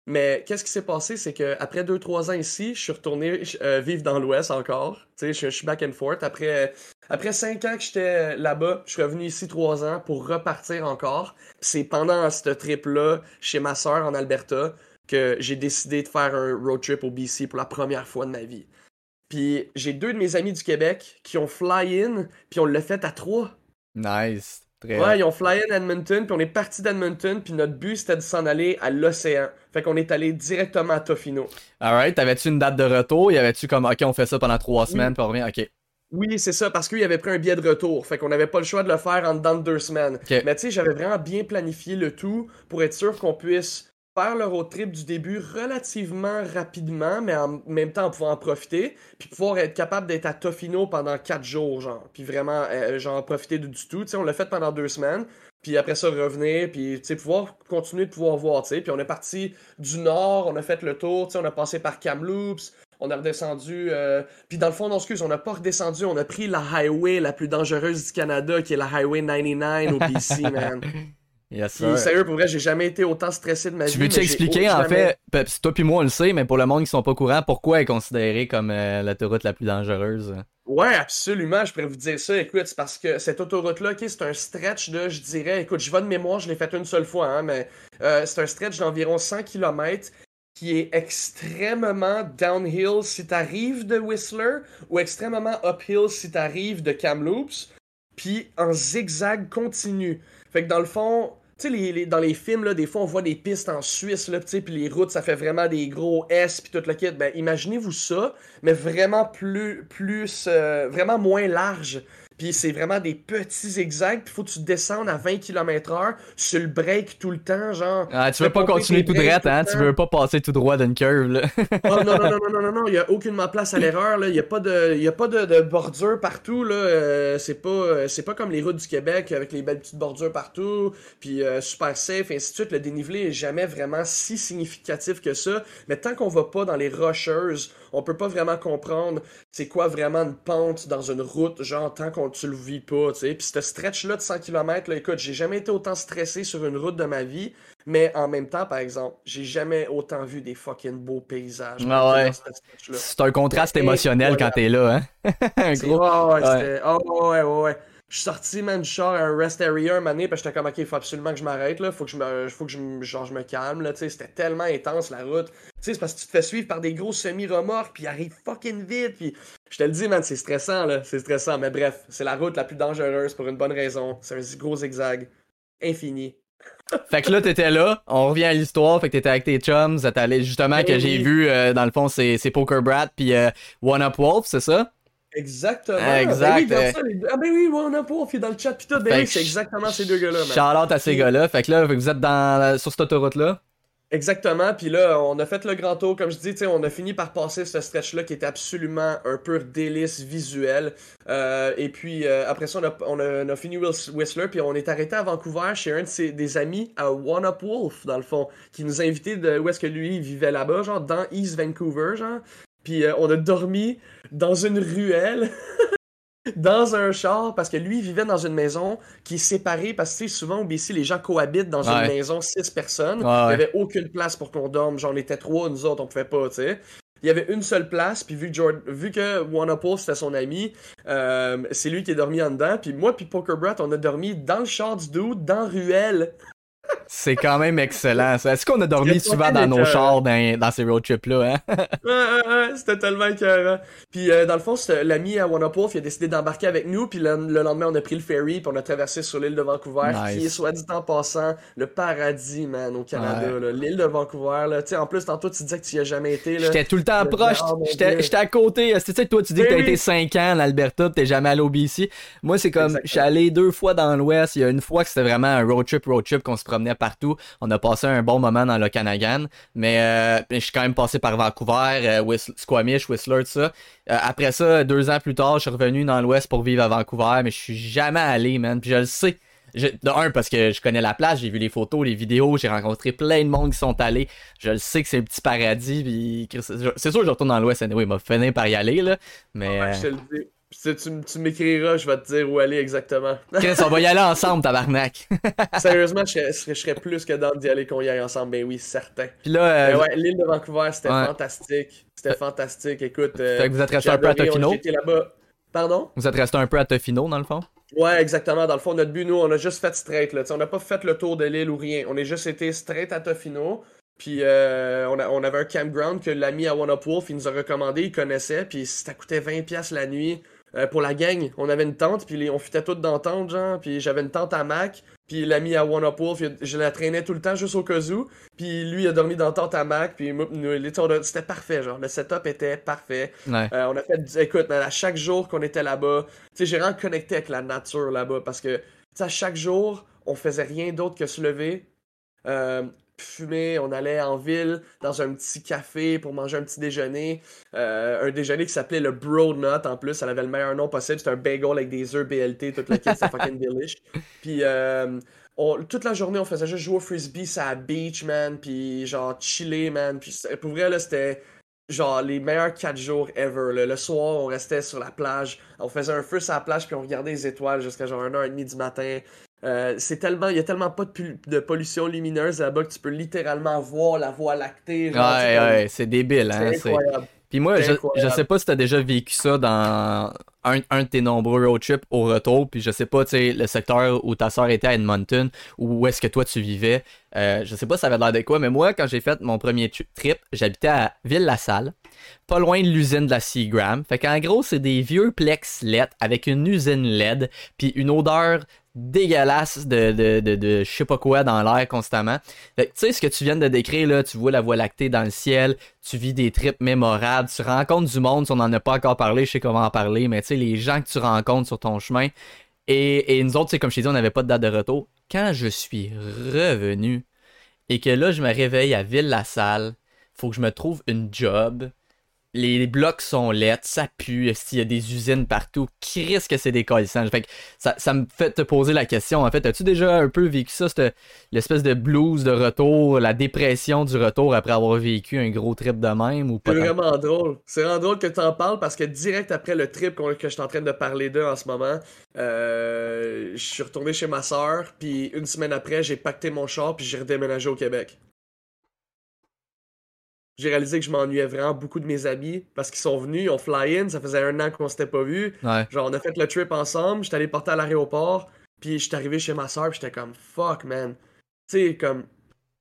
Mais qu'est-ce qui s'est passé, c'est qu'après 2-3 ans ici, je suis retourné euh, vivre dans l'Ouest encore. Sais, je, suis back and forth. Après, après 5 ans que j'étais là-bas, je suis revenu ici 3 ans pour repartir encore. C'est pendant ce trip-là, chez ma soeur en Alberta, que j'ai décidé de faire un road trip au BC pour la première fois de ma vie. Puis j'ai deux de mes amis du Québec qui ont fly-in, puis on l'a fait à trois. Nice ouais, ils ont fly in Edmonton, puis on est parti d'Edmonton, puis notre but c'était de s'en aller à l'océan. Fait qu'on est allé directement à Tofino. Alright, t'avais-tu une date de retour? Y avait-tu comme, ok, on fait ça pendant trois semaines, puis on revient, ok. Oui, c'est ça, parce qu'il avait pris un billet de retour. Fait qu'on n'avait pas le choix de le faire en dedans de deux semaines. Mais tu sais, j'avais vraiment bien planifié le tout pour être sûr qu'on puisse faire le road trip du début relativement rapidement, mais en même temps en pouvant en profiter, puis pouvoir être capable d'être à Tofino pendant quatre jours, genre, puis vraiment, euh, genre, profiter du tout. Tu sais, on l'a fait pendant deux semaines, puis après ça, revenir, puis, tu sais, pouvoir continuer de pouvoir voir, tu sais. Puis on est parti du nord, on a fait le tour, tu sais, on a passé par Kamloops, on a redescendu. Euh... Puis dans le fond, non, excuse, on n'a pas redescendu, on a pris la highway la plus dangereuse du Canada, qui est la Highway 99 au BC, [laughs] man. Yes, sérieux, pour vrai, j'ai jamais été autant stressé de ma vie. Tu veux-tu expliquer, en fait, toi puis moi on le sait, mais pour le monde qui sont pas au courant, pourquoi elle est considérée comme euh, l'autoroute la plus dangereuse? Ouais, absolument, je pourrais vous dire ça. Écoute, c'est parce que cette autoroute-là, c'est un stretch de, je dirais, écoute, je vais de mémoire, je l'ai fait une seule fois, hein, mais euh, c'est un stretch d'environ 100 km qui est extrêmement downhill si t'arrives de Whistler ou extrêmement uphill si t'arrives de Kamloops, puis en zigzag continu. Fait que dans le fond, sais, les, dans les films, là, des fois, on voit des pistes en Suisse, là, puis les routes, ça fait vraiment des gros S, puis tout le kit. Ben, imaginez-vous ça, mais vraiment plus, plus, euh, vraiment moins large. Puis c'est vraiment des petits zigzags, puis faut que tu descendes à 20 km/h sur le break tout le temps, genre. Ah, tu veux pas continuer tout droit, hein? Tu veux pas passer tout droit d'une curve, là. oh, non, non, non, non, non, non, non, il y a aucunement place à l'erreur, là. Il y a pas de, y a pas de, de bordure partout, là. Euh, c'est pas, euh, c'est pas comme les routes du Québec avec les belles petites bordures partout, puis euh, super safe, et ainsi de suite. Le dénivelé est jamais vraiment si significatif que ça. Mais tant qu'on va pas dans les rocheuses, on peut pas vraiment comprendre c'est quoi vraiment une pente dans une route, genre tant qu'on tu le vis pas, tu sais. Puis ce stretch-là de 100 km, là, écoute, j'ai jamais été autant stressé sur une route de ma vie, mais en même temps, par exemple, j'ai jamais autant vu des fucking beaux paysages. Ah ouais. C'est un contraste émotionnel quand t'es là, hein. [laughs] un gros... ouais, oh, ouais, ouais, ouais. Je suis sorti, man, du char à un rest area un moment parce que j'étais comme, ok, il faut absolument que je m'arrête, là. Faut que je me, faut que je, genre, je me calme, là. Tu sais, c'était tellement intense, la route. Tu sais, c'est parce que tu te fais suivre par des gros semi-remorques, puis ils arrivent fucking vite, puis je te le dis, man, c'est stressant, là. C'est stressant. Mais bref, c'est la route la plus dangereuse pour une bonne raison. C'est un gros zigzag. Infini. [laughs] fait que là, t'étais là, on revient à l'histoire, fait que t'étais avec tes chums, allé justement, ben que j'ai vu, euh, dans le fond, c'est Poker Brat, puis euh, One Up Wolf, c'est ça? Exactement. Exact. Ben oui, Ah ben oui, on a pas, on dans le chat pis tout. Ben oui, c'est exactement ces deux gars-là. Charlotte à ces gars-là. Fait que là, vous êtes dans, sur cette autoroute-là? Exactement, puis là, on a fait le grand tour, comme je dis, on a fini par passer ce stretch-là qui était absolument un pur délice visuel. Euh, et puis euh, après ça, on a, on a, on a fini Whistler, puis on est arrêté à Vancouver chez un de ses, des amis à One Up Wolf, dans le fond, qui nous a invités de où est-ce que lui vivait là-bas, genre dans East Vancouver, genre. Puis euh, on a dormi dans une ruelle. [laughs] dans un char parce que lui il vivait dans une maison qui est séparée parce que souvent au BC les gens cohabitent dans Ouais. une maison six personnes. Ouais, Il n'y avait aucune place pour qu'on dorme. J'en étais trois, nous autres on pouvait pas, tu sais. Il y avait une seule place, puis vu que, Jord- vu que Wanapole c'était son ami, euh, c'est lui qui est dormi en dedans. Puis moi puis Pokerbrat, on a dormi dans le char du dude, dans Ruelle. C'est quand même excellent. ça. Est-ce qu'on a dormi souvent dans nos chars dans, dans ces road trips-là? Hein? [laughs] Ouais, ouais, ouais, c'était tellement écœurant. Puis euh, dans le fond, l'ami à Wanapole, il a décidé d'embarquer avec nous, puis le, le lendemain, on a pris le ferry, puis on a traversé sur l'île de Vancouver, Nice. qui est, soit dit en passant, le paradis, man, au Canada. Ouais. L'île de Vancouver, là. Tu sais, en plus, tantôt, tu disais que tu y as jamais été, là. J'étais tout le temps proche. Oh, J'étais à côté. Tu sais, toi, tu dis que t'as oui. été 5 ans en Alberta, t'es jamais allé au BC. Moi, c'est comme, je suis allé deux fois dans l'Ouest. Il y a une fois que c'était vraiment un road trip, road trip, qu'on se promenait partout. On a passé un bon moment dans l'Okanagan. Mais, euh, mais je suis quand même passé par Vancouver, euh, Whist- Squamish, Whistler, tout ça. Euh, après ça, deux ans plus tard, je suis revenu dans l'Ouest pour vivre à Vancouver, mais je suis jamais allé, man. Puis je le sais. Je- de un, parce que je connais la place, j'ai vu les photos, les vidéos, j'ai rencontré plein de monde qui sont allés. Je le sais que c'est un petit paradis, puis c'est sûr que je retourne dans l'Ouest, anyway, il m'a fini par y aller, là. Mais, Ouais, je te le dis. Si tu, tu m'écriras, je vais te dire où aller exactement. Chris, on va y aller ensemble, tabarnak. [laughs] Sérieusement, je serais, je plus que d'âme d'y aller qu'on y aille ensemble, ben oui, certain. puis là, euh, ouais, l'île de Vancouver, c'était Ouais. fantastique. C'était fantastique. Écoute, euh, fait que vous êtes resté un peu à Tofino? Là-bas. Pardon? Vous êtes resté un peu à Tofino, dans le fond? Ouais, exactement. Dans le fond, notre but, nous, on a juste fait straight. Là. On n'a pas fait le tour de l'île ou rien. On est juste été straight à Tofino. Puis euh, on, a- on avait un campground que l'ami à One Up Wolf, il nous a recommandé, il connaissait. Puis ça coûtait 20$ la nuit euh, pour la gang. On avait une tente, puis on fitait toutes dans la tente, genre. Puis j'avais une tente à Mac. Puis l'ami à One Up Wolf, il- je la traînais tout le temps juste au cas où. Puis lui, il a dormi dans la tente à Mac. Puis c'était parfait, genre. Le setup était parfait. Ouais. Euh, on a fait, écoute, man, à chaque jour qu'on était là-bas, tu sais, j'ai vraiment connecté avec la nature là-bas parce que, tu sais, à chaque jour, on faisait rien d'autre que se lever, euh, fumer, on allait en ville dans un petit café pour manger un petit déjeuner, euh, un déjeuner qui s'appelait le Bro Nut en plus, elle avait le meilleur nom possible, c'était un bagel avec des œufs BLT, toute la kit, c'était fucking [laughs] delish. Puis euh, on- toute la journée, on faisait juste jouer au frisbee, ça à beach, man, puis genre chiller, man, puis pour vrai, là, c'était genre les meilleurs 4 jours ever. là. Le soir, on restait sur la plage, on faisait un feu sur la plage, puis on regardait les étoiles jusqu'à genre 1h30 du matin. Euh, c'est tellement, il y a tellement pas de, pollution lumineuse là-bas que tu peux littéralement voir la voie lactée. genre, Ouais, ouais, c'est débile, hein. C'est c'est- incroyable. Puis moi, C'est je, je sais pas si t'as déjà vécu ça dans un, un de tes nombreux road trips au retour, puis je sais pas, tu sais, le secteur où ta soeur était à Edmonton, ou où est-ce que toi tu vivais, euh, je sais pas ça avait l'air de quoi, mais moi, quand j'ai fait mon premier tri- trip, j'habitais à Ville-la-Salle, pas loin de l'usine de la Seagram. Fait qu'en gros, c'est des vieux plex LED avec une usine LED, puis une odeur dégueulasse de, de, de, je sais pas quoi dans l'air constamment. Fait que, tu sais, ce que tu viens de décrire, là, tu vois la voie lactée dans le ciel, tu vis des trips mémorables, tu rencontres du monde, si on n'en a pas encore parlé, je sais comment en parler, mais les gens que tu rencontres sur ton chemin. Et, et nous autres, sais, comme je t'ai dit, on n'avait pas de date de retour. Quand je suis revenu et que là, je me réveille à Ville-la-Salle, faut que je me trouve une job. Les blocs sont lettres, ça pue, s'il y a des usines partout, qui risque que c'est des. Fait ça, ça me fait te poser la question, en fait, as-tu déjà un peu vécu ça, l'espèce de blues de retour, la dépression du retour après avoir vécu un gros trip de même ou pas C'est vraiment drôle. C'est vraiment drôle que tu en parles parce que direct après le trip que je suis en train de parler d'eux en ce moment, euh, je suis retourné chez ma soeur, puis une semaine après, j'ai pacté mon char, puis j'ai redéménagé au Québec. J'ai réalisé que je m'ennuyais vraiment beaucoup de mes amis parce qu'ils sont venus, ils ont fly-in, ça faisait un an qu'on s'était pas vus. Ouais. Genre, on a fait le trip ensemble, j'étais allé porter à l'aéroport, puis j'étais arrivé chez ma soeur, puis j'étais comme fuck, man. Tu sais, comme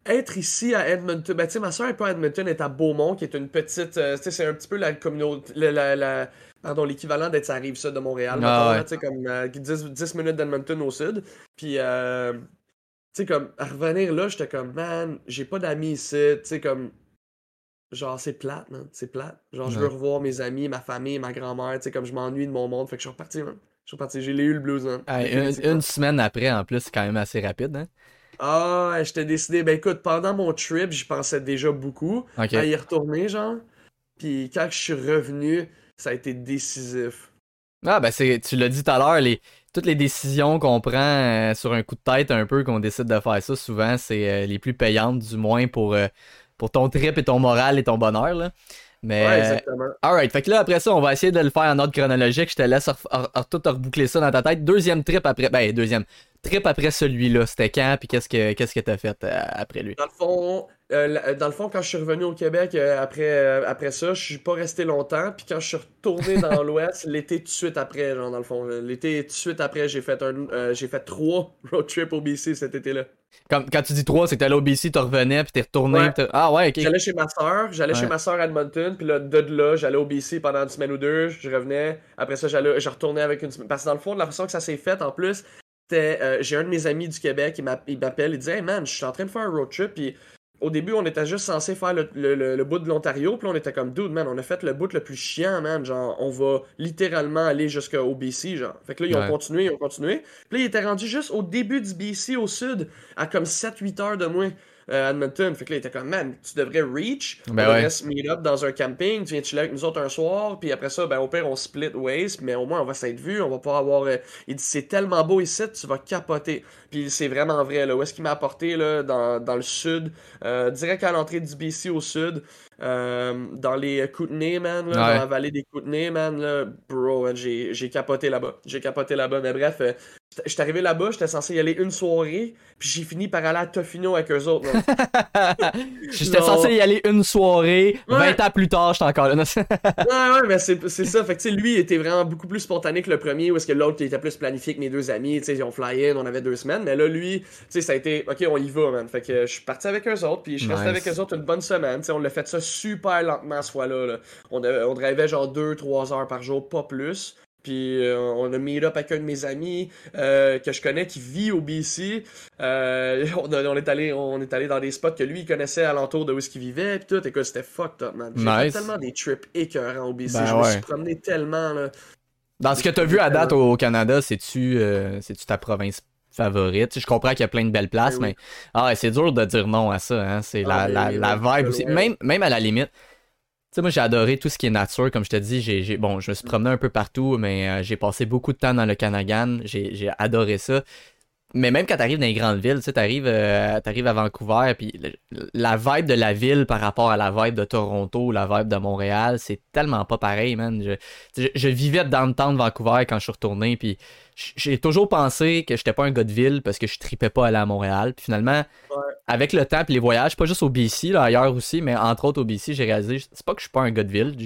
être ici à Edmonton, ben tu sais, ma soeur est pas à Edmonton, elle est à Beaumont, qui est une petite, euh, tu sais, c'est un petit peu la communauté, la, la- la- pardon, l'équivalent d'être à rive sud de Montréal, Ah, ouais. tu sais, comme euh, 10, 10 minutes d'Edmonton au sud. Puis, euh, tu sais, comme, à revenir là, j'étais comme, man, j'ai pas d'amis ici, tu sais, comme, genre, c'est plate, man, c'est plate. Genre, je veux revoir mes amis, ma famille, ma grand-mère, tu sais, comme, je m'ennuie de mon monde, fait que je suis reparti, man. Je suis reparti, j'ai eu le blues, man. Hey, une, semaine après, en plus, c'est quand même assez rapide, hein? Ah, ouais, j'étais décidé. Ben écoute, pendant mon trip, j'y pensais déjà beaucoup à y retourner, genre. Puis quand je suis revenu, ça a été décisif. Ah, ben, c'est, tu l'as dit tout à l'heure, les, toutes les décisions qu'on prend euh, sur un coup de tête, un peu, qu'on décide de faire ça, souvent, c'est euh, les plus payantes, du moins, pour, euh, pour ton trip et ton moral et ton bonheur, là. Mais, Ouais, exactement. alright. Fait que là, après ça, on va essayer de le faire en ordre chronologique. Je te laisse tout reboucler ça dans ta tête. Deuxième trip après. Ben, deuxième trip après celui-là. C'était quand? Puis qu'est-ce que qu'est-ce que t'as fait euh, après lui? Dans le fond, euh, la- dans le fond, quand je suis revenu au Québec euh, après, euh, après ça, je suis pas resté longtemps. Puis quand je suis retourné [laughs] dans l'Ouest, l'été tout de suite après, genre dans le fond, euh, l'été tout de suite après, j'ai fait un, euh, j'ai fait trois [laughs] road trips au BC cet été-là. Comme, quand tu dis 3, c'est que t'allais au BC, tu revenais, puis t'es retourné. Ouais. puis t'as- Ah ouais, ok. J'allais chez ma soeur, j'allais Ouais. chez ma soeur à Edmonton, puis là, de là, j'allais au BC pendant une semaine ou deux, je revenais. Après ça, j'allais, je retournais avec une semaine. Parce que dans le fond, de la façon que ça s'est fait, en plus, euh, j'ai un de mes amis du Québec, il m'appelle, il dit Hey man, je suis en train de faire un road trip, puis au début, on était juste censé faire le, le- le- le bout de l'Ontario, puis là, on était comme dude, man, on a fait le bout le plus chiant, man. Genre, on va littéralement aller jusqu'au BC, genre. Fait que là, ils ont Ouais. continué, ils ont continué. Puis là, il était rendu juste au début du BC au sud, à comme 7-8 heures de moins. Euh, Edmonton. Fait que là, il était comme, man, tu devrais reach. Ben on ouais. devrait se meet up dans un camping. Tu viens chiller avec nous autres un soir. Puis après ça, ben, au pire, on split ways. Mais au moins, on va s'être vu. On va pas avoir. euh, Il dit, c'est tellement beau ici, tu vas capoter. Puis c'est vraiment vrai, là. Où est-ce qu'il m'a apporté, là, dans, dans le sud, euh, direct à l'entrée du BC au sud, euh, dans les Kootenay, man, là, Ouais. dans la vallée des Kootenay, man, là, bro, j'ai capoté là-bas. J'ai capoté là-bas. Mais bref, euh, j'étais- arrivé là-bas, j'étais censé y aller une soirée, puis j'ai fini par aller à Tofino avec eux autres. [laughs] J'étais censé y aller une soirée, Ouais. 20 ans plus tard, j'étais encore là. [laughs] ouais, ouais, mais c'est ça. Fait que, tu sais, lui, il était vraiment beaucoup plus spontané que le premier, où est-ce que l'autre, était plus planifié que mes deux amis. Tu sais, ils ont fly in, on avait deux semaines. Mais là, lui, tu sais, ça a été, ok, on y va, man. Fait que je suis parti avec eux autres, puis je suis resté Nice. avec eux autres une bonne semaine. Tu sais, on l'a fait ça super lentement ce fois-là. là. On, on drivait genre 2-3 heures par jour, pas plus. Puis euh, on a meet up avec un de mes amis euh, que je connais qui vit au BC. Euh, [laughs] on, est allé, on est allé dans des spots que lui il connaissait alentour de où est-ce qu'il vivait. Puis tout, écoute, c'était fucked up, man. J'ai Nice. fait tellement des trips écœurants au BC. Ben je me suis promené tellement, là. Dans ce que t'as vu à date au Canada, c'est-tu ta province favorite? Je comprends qu'il y a plein de belles places, Ben oui. mais ah, c'est dur de dire non à ça. Hein? C'est la, Ah, la, oui, la vibe oui, aussi. Même, même à la limite. Tu sais, moi, j'ai adoré tout ce qui est nature. Comme je te dis, j'ai, bon, je me suis promené un peu partout, mais euh, j'ai passé beaucoup de temps dans le Canagan. J'ai adoré ça. Mais même quand t'arrives dans les grandes villes, tu t'arrives, euh, t'arrives à Vancouver, puis la vibe de la ville par rapport à la vibe de Toronto ou la vibe de Montréal, c'est tellement pas pareil, man. Je, je, je vivais dans le temps de Vancouver quand je suis retourné, puis j'ai toujours pensé que j'étais pas un gars de ville parce que je tripais pas à aller à Montréal. Puis finalement, Ouais. avec le temps et les voyages, pas juste au BC, là, ailleurs aussi, mais entre autres au BC, j'ai réalisé, c'est pas que je suis pas un gars de ville.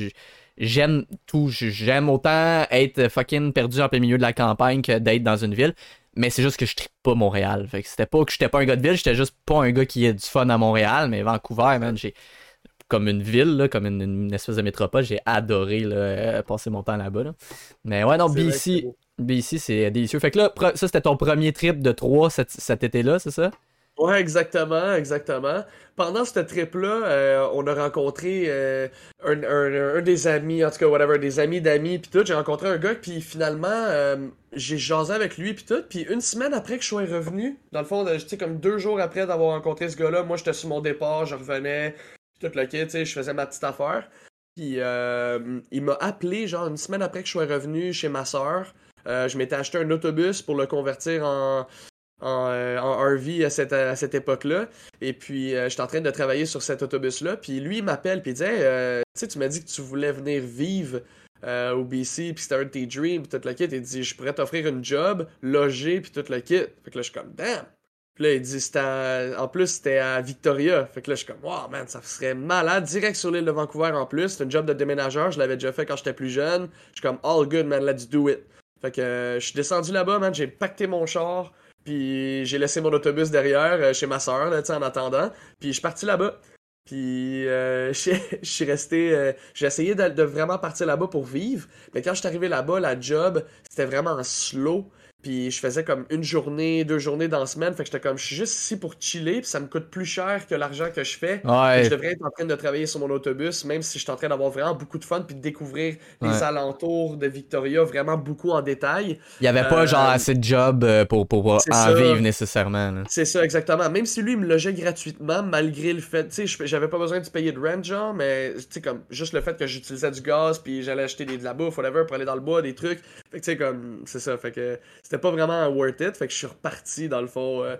J'aime tout. J'aime autant être fucking perdu en plein milieu de la campagne que d'être dans une ville. Mais c'est juste que je tripe pas Montréal. Fait que c'était pas que j'étais pas un gars de ville, j'étais juste pas un gars qui a du fun à Montréal. Mais Vancouver, man, j'ai comme une ville, là, comme une, une espèce de métropole, j'ai adoré là, euh, passer mon temps là-bas. là. Mais ouais, non, BC. BC, c'est délicieux. Fait que là, ça, c'était ton premier trip de 3 cet, cet été-là, c'est ça? Ouais, exactement, exactement. Pendant ce trip-là, euh, on a rencontré euh, un, un- un des amis, en tout cas, whatever, des amis d'amis, puis tout. J'ai rencontré un gars, puis finalement, euh, j'ai jasé avec lui, puis tout. Puis une semaine après que je sois revenu, dans le fond, tu sais, comme deux jours après d'avoir rencontré ce gars-là, moi, j'étais sur mon départ, je revenais, tout le kit, tu sais, je faisais ma petite affaire. Puis il m'a appelé, genre, une semaine après que je sois revenu chez ma soeur. Je m'étais acheté un autobus pour le convertir en, en, euh, RV à cette, cette époque-là. Et puis, euh, j'étais en train de travailler sur cet autobus-là. Puis lui, il m'appelle, puis il dit euh, Tu sais, tu m'as dit que tu voulais venir vivre au BC, puis c'était un de tes dreams, puis tout le kit. Il dit Je pourrais t'offrir une job, loger, puis tout le kit. Fait que là, je suis comme Damn Puis là, il dit à- En plus, c'était à Victoria. Fait que là, je suis comme Wow, man, ça serait malade. Direct sur l'île de Vancouver en plus. C'est un job de déménageur. Je l'avais déjà fait quand j'étais plus jeune. Je suis comme All good, man, let's do it. Fait que je suis descendu là-bas, man. J'ai pacté mon char. Puis j'ai laissé mon autobus derrière euh, chez ma soeur, là, en attendant. Puis je suis parti là-bas. Puis euh, [laughs] suis resté. euh, j'ai essayé de vraiment partir là-bas pour vivre. Mais quand je suis arrivé là-bas, la job, c'était vraiment slow. Puis je faisais comme une journée, deux journées dans la semaine. Fait que j'étais comme, je suis juste ici pour chiller. Puis ça me coûte plus cher que l'argent que je fais. Ouais. Je devrais être en train de travailler sur mon autobus, même si je suis en train d'avoir vraiment beaucoup de fun, puis de découvrir les alentours de Victoria vraiment beaucoup en détail. Il y avait pas Euh, genre assez de job euh, pour, pour en c'est ça. vivre nécessairement. C'est ça, exactement. Même si lui, il me logeait gratuitement, malgré le fait, tu sais, j'avais pas besoin de payer de rent, genre, mais, tu sais, comme, juste le fait que j'utilisais du gaz, puis j'allais acheter des, de la bouffe, whatever, pour aller dans le bois, des trucs. Fait que, tu sais, comme, c'est ça. Fait que c'était pas vraiment worth it. Fait que je suis reparti, dans le fond. euh,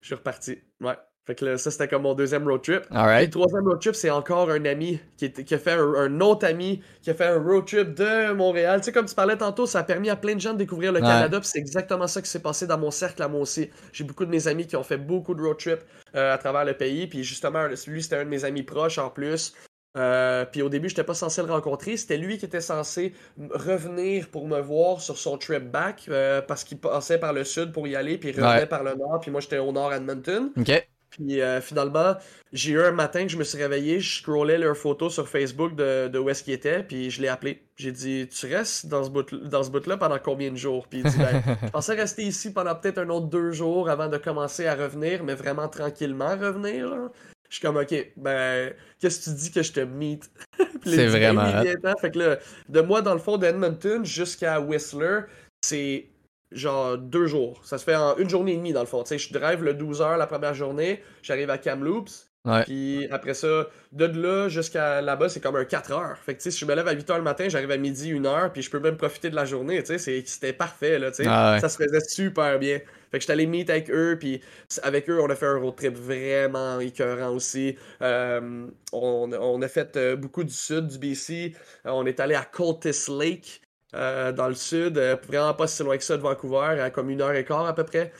je suis reparti. Ouais. Fait que là, ça, c'était comme mon deuxième road trip. Puis Alright. le troisième road trip, c'est encore un ami qui, a fait un, un autre ami qui a fait un road trip de Montréal. Tu sais, comme tu parlais tantôt, ça a permis à plein de gens de découvrir le Ouais. Canada. Puis c'est exactement ça qui s'est passé dans mon cercle à moi aussi. J'ai beaucoup de mes amis qui ont fait beaucoup de road trips euh, à travers le pays. Puis justement, lui, c'était un de mes amis proches en plus. Euh, puis au début, j'étais pas censé le rencontrer. C'était lui qui était censé revenir pour me voir sur son trip back euh, parce qu'il passait par le sud pour y aller, puis il revenait Ouais. par le nord. Puis moi, j'étais au nord Edmonton. Ok. Puis euh, finalement, j'ai eu un matin que je me suis réveillé, je scrollais leurs photos sur Facebook de, de où est-ce qu'il était, puis je l'ai appelé. J'ai dit Tu restes dans ce bout bout-là pendant combien de jours? Puis il dit ben, [laughs] Je pensais rester ici pendant peut-être un autre deux jours avant de commencer à revenir, mais vraiment tranquillement revenir. Là. Je suis comme Ok, ben, qu'est-ce que tu dis que je te meet? [laughs] C'est vraiment viens-t'en. Fait que là, de moi, dans le fond, d'Edmonton jusqu'à Whistler, c'est genre deux jours. Ça se fait en une journée et demie dans le fond. Tu sais, je drive le 12 heures la première journée, j'arrive à Kamloops, Ouais. puis après ça, de là jusqu'à là-bas, c'est comme un 4 heures. Fait que tu sais, si je me lève à 8 heures le matin, j'arrive à midi, 1 heure, puis je peux même profiter de la journée. Tu sais, c'était parfait là. Tu sais, Ah ouais. ça se faisait super bien. Fait que j'étais allé meet avec eux, puis avec eux, on a fait un road trip vraiment écœurant aussi. Euh, on, on a fait euh, beaucoup du sud du BC. Euh, on est allé à Cultis Lake. euh, dans le sud, euh, vraiment pas si loin que ça de Vancouver, à comme une heure et quart à peu près.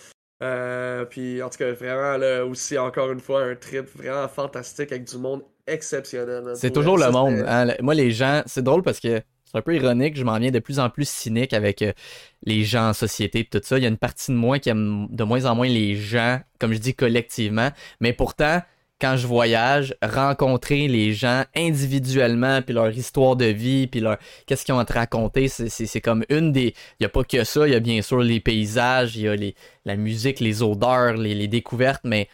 Euh, puis en tout cas, vraiment là aussi, encore une fois, un trip vraiment fantastique avec du monde exceptionnel. C'est toujours le monde. hein. Moi, les gens, c'est drôle parce que c'est un peu ironique. Je m'en viens de plus en plus cynique avec euh, les gens en société et tout ça. Il y a une partie de moi qui aime de moins en moins les gens, comme je dis, collectivement. Mais pourtant, quand je voyage, rencontrer les gens individuellement, puis leur histoire de vie, puis leur qu'est-ce qu'ils ont à te raconter, c'est- comme une des. Il n'y a pas que ça. Il y a bien sûr les paysages, il y a les, la musique, les odeurs, les découvertes, mais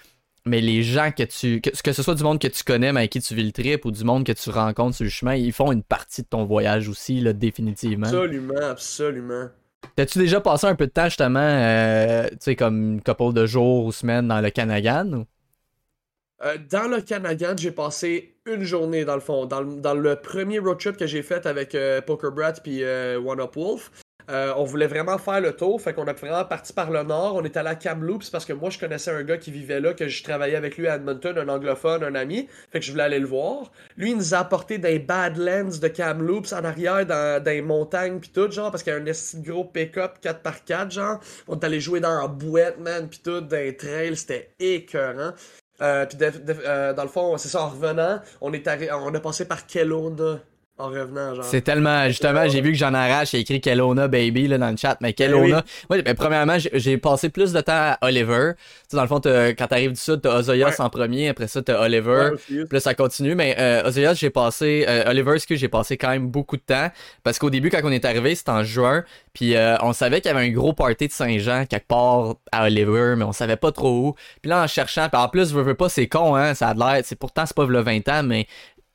mais les gens que tu. Que, que ce soit du monde que tu connais, mais avec qui tu vis le trip, ou du monde que tu rencontres sur le chemin, ils font une partie de ton voyage aussi, là, définitivement. Absolument, absolument. T'as-tu déjà passé un peu de temps, justement, euh, tu sais, comme une couple de jours ou semaines dans le Canagan? ou- Euh, dans le Canadian, j'ai passé une journée dans le fond. Dans le, dans le premier road trip que j'ai fait avec euh, Poker Brat puis euh, One Up Wolf, euh, on voulait vraiment faire le tour. Fait qu'on a vraiment parti par le nord. On est allé à Kamloops parce que moi, je connaissais un gars qui vivait là, que je travaillais avec lui à Edmonton, un anglophone, un ami. Fait que je voulais aller le voir. Lui, il nous a apporté des Badlands de Kamloops en arrière, dans, dans les montagnes puis tout, genre, parce qu'il y a un gros pick-up 4x4, genre. On est allé jouer dans la bouette, man, puis tout, dans les trails. C'était écœurant. Euh, puis euh, dans le fond, c'est ça, en revenant, on est arri- on a passé par Kelowna en revenant, genre. C'est tellement. [laughs] Justement, j'ai vu que j'en arrache, a écrit Kelowna Baby là, dans le chat, mais Kelowna. Moi, ben, premièrement, j'ai- j'ai passé plus de temps à Oliver. Tu sais, dans le fond, quand t'arrives du sud, t'as Ozoyas Ouais. en premier, après ça, t'as Oliver. Ouais, là, ça continue, mais euh, Ozoyas, j'ai passé. euh, Oliver, excuse, j'ai passé quand même beaucoup de temps. Parce qu'au début, quand on est arrivé, c'était en juin. Puis euh, on savait qu'il y avait un gros party de Saint-Jean quelque part à Oliver, mais on savait pas trop où. Puis là, en cherchant, puis en plus, je veux, veux pas, c'est con, hein, ça a l'air. C'est pourtant, c'est pas le 20 ans, mais.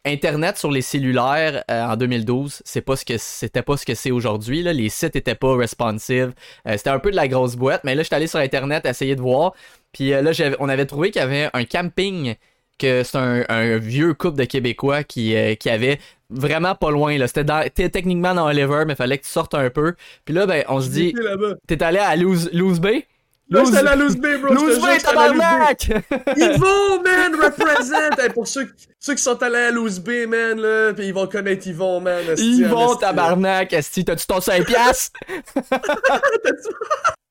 Internet sur les cellulaires euh, en 2012, c'est pas ce que c'était pas ce que c'est aujourd'hui. Les sites étaient pas responsive. Euh, c'était un peu de la grosse boîte, mais là, j'étais allé sur Internet essayer de voir. Puis euh, là, on avait trouvé qu'il y avait un camping que c'est un, un vieux couple de Québécois qui, qui avait vraiment pas loin. là. C'était dans- techniquement dans Oliver, mais fallait que tu sortes un peu. Puis là, ben, on se dit, t'es allé à Loose, Loose Bay? Là, j'étais à Loose Bay, bro. Loose Bay, Loose tabarnak! [laughs] Vont, man, represent! Hey, pour ceux, ceux qui sont allés à Loose Bay, man, là, pis ils vont connaître Yvon, man. esti. tabarnak, esti, t'as-tu ton 5 piastres? [laughs]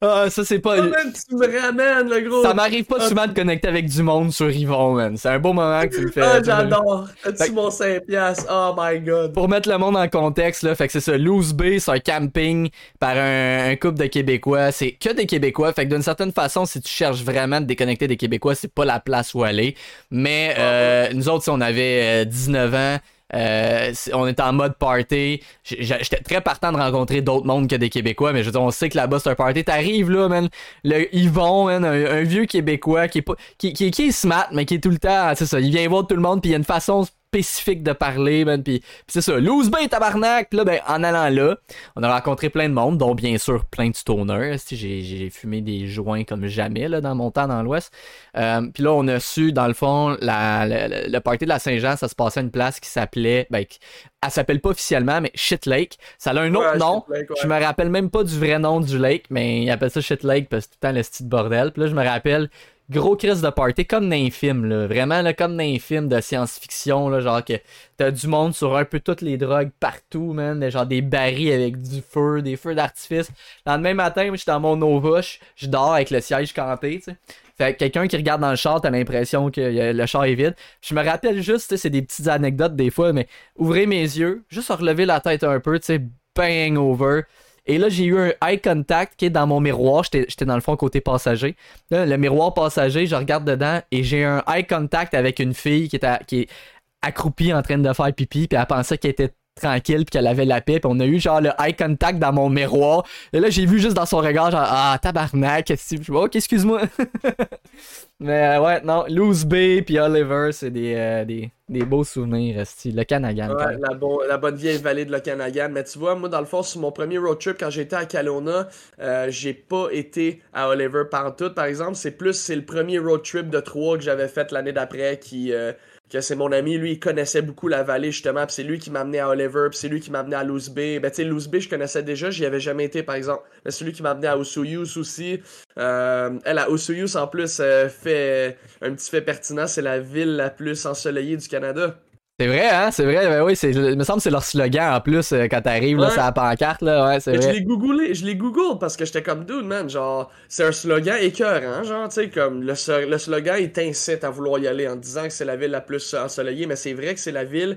Ah, ça c'est pas... Oh, man, tu me ramènes, le gros. Ça m'arrive pas Ah, souvent de connecter avec du monde sur Yvon, man. C'est un beau moment que tu me fais. Ah, j'adore. As-tu mon 5 piastres? Oh my god. Pour mettre le monde en contexte, là, fait que c'est ça, Loose Bay, c'est un camping par un, un couple de Québécois. C'est que des Québécois. Fait que d'une certaine façon, si tu cherches vraiment te déconnecter des Québécois, c'est pas la place où aller. Mais euh, nous autres, si on avait euh, 19 ans, euh, on était en mode party. J'étais très partant de rencontrer d'autres mondes que des Québécois, mais je veux dire, on sait que là-bas c'est un party. T'arrives là, man, le Yvon, man, un, un vieux Québécois qui est pas, qui, qui, qui est smart, mais qui est tout le temps, c'est ça, il vient voir tout le monde, puis il y a une façon spécifique de parler, man. Puis, c'est ça, loose tabarnak. Puis là, ben, en allant là, on a rencontré plein de monde, dont bien sûr plein de stoners. J'ai, fumé des joints comme jamais là, dans mon temps dans l'Ouest. Euh, puis là, on a su, dans le fond, la, le party de la Saint-Jean, ça se passait à une place qui s'appelait. Ben, elle s'appelle pas officiellement, mais Shit Lake. Ça a un autre nom. Je me rappelle même pas du vrai nom du lake, mais ils appellent ça Shit Lake parce que tout le temps le style bordel. Puis là, je me rappelle gros crise de party, comme dans un film, là. Vraiment, là, comme dans un de science-fiction, là, genre que t'as du monde sur un peu toutes les drogues partout, man. Genre des barils avec du feu, des feux d'artifice. Le lendemain matin, je suis dans mon Nova, je dors avec le siège canté, tu sais. Fait que quelqu'un qui regarde dans le char, t'as l'impression que le char est vide. Je me rappelle juste, c'est des petites anecdotes des fois, mais ouvrez mes yeux, juste relever la tête un peu, tu bang over. Et là, j'ai eu un eye contact qui est dans mon miroir. J'étais dans le fond côté passager. le miroir passager, je regarde dedans et j'ai un eye contact avec une fille qui est, qui est accroupie en train de faire pipi. Puis elle pensait qu'elle était tranquille puis qu'elle avait la paix puis on a eu genre le eye contact dans mon miroir. Et là j'ai vu juste dans son regard genre ah tabarnak que ok excuse-moi [laughs] mais euh, ouais non Loose Bay puis Oliver c'est des, euh, des, des, beaux souvenirs style le Canagan ouais, la, la, bonne vieille vallée de le Canagan mais tu vois moi dans le fond sur mon premier road trip quand j'étais à Kelowna euh, j'ai pas été à Oliver partout par exemple c'est plus c'est le premier road trip de trois que j'avais fait l'année d'après qui que c'est mon ami, lui, il connaissait beaucoup la vallée, justement, c'est lui qui m'a amené à Oliver, puis c'est lui qui m'a amené à Loose Bay. Ben, tu sais, Loose je connaissais déjà, j'y avais jamais été, par exemple. Mais c'est lui qui m'a amené à Osoyoos aussi. Euh, elle, à Osoyoos, en plus, euh, fait un petit fait pertinent, c'est la ville la plus ensoleillée du Canada. C'est vrai, hein? C'est vrai, ben oui, c'est, il me semble que c'est leur slogan en plus euh, quand t'arrives, là, c'est la pancarte, là, ouais, c'est vrai. Je l'ai googlé, je l'ai googlé parce que j'étais comme dude, man, genre, c'est un slogan écœurant, genre, tu sais, comme le, le slogan, il t'incite à vouloir y aller en disant que c'est la ville la plus ensoleillée, mais c'est vrai que c'est la ville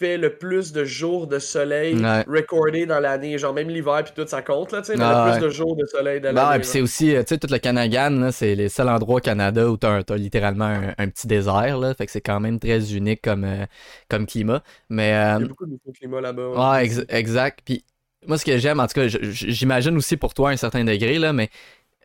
fait le plus de jours de soleil recordés dans l'année. Genre, même l'hiver, puis tout, ça compte, là, tu sais, le plus de jours de soleil de l'année. Ah, puis c'est aussi, euh, tu sais, tout le Canagan, c'est les seuls endroits au Canada où t'as, as littéralement un, petit désert, là. Fait que c'est quand même très unique comme, euh, comme climat. Mais, euh, Il y a beaucoup de climat là-bas. Ouais, exact. Puis moi, ce que j'aime, en tout cas, j'imagine aussi pour toi à un certain degré, là, mais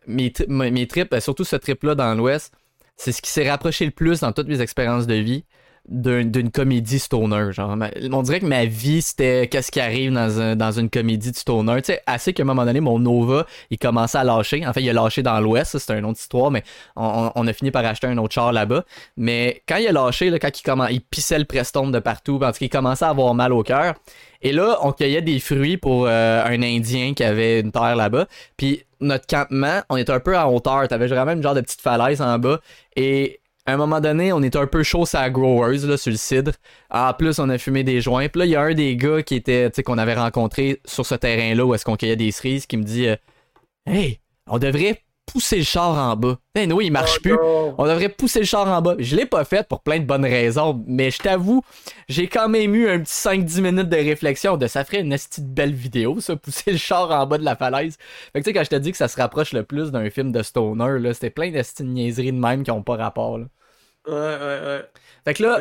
mes, mes trips, ben, surtout ce trip-là dans l'Ouest, c'est ce qui s'est rapproché le plus dans toutes mes expériences de vie d'une comédie stoner. Genre, on dirait que ma vie, c'était qu'est-ce qui arrive dans, dans une comédie stoner. Tu sais, assez qu'à un moment donné, mon Nova, il commençait à lâcher. En fait, il a lâché dans l'Ouest, c'est une autre histoire, mais on, a fini par acheter un autre char là-bas. Mais quand il a lâché, là, quand il, il pissait le Preston de partout, parce qu'il commençait à avoir mal au cœur. Et là, on cueillait des fruits pour euh, un Indien qui avait une terre là-bas. Puis notre campement, on était un peu à hauteur. T'avais vraiment une genre de petite falaise en bas. Et à un moment donné, on était un peu chaud à Growers là, sur le cidre. En plus, on a fumé des joints. Puis là, il y a un des gars qui était, qu'on avait rencontré sur ce terrain-là où est-ce qu'on cueillait des cerises qui me dit euh, Hey, on devrait pousser le char en bas. Eh, nous, il marche oh plus. On devrait pousser le char en bas. Je l'ai pas fait pour plein de bonnes raisons, mais je t'avoue, j'ai quand même eu un petit 5-10 minutes de réflexion de ça ferait une petite belle vidéo, ça, pousser le char en bas de la falaise. Fait que tu sais, quand je te dis que ça se rapproche le plus d'un film de Stoner, là, c'était plein de niaiseries de même qui ont pas rapport. Là. Ouais, ouais, ouais. Fait que là.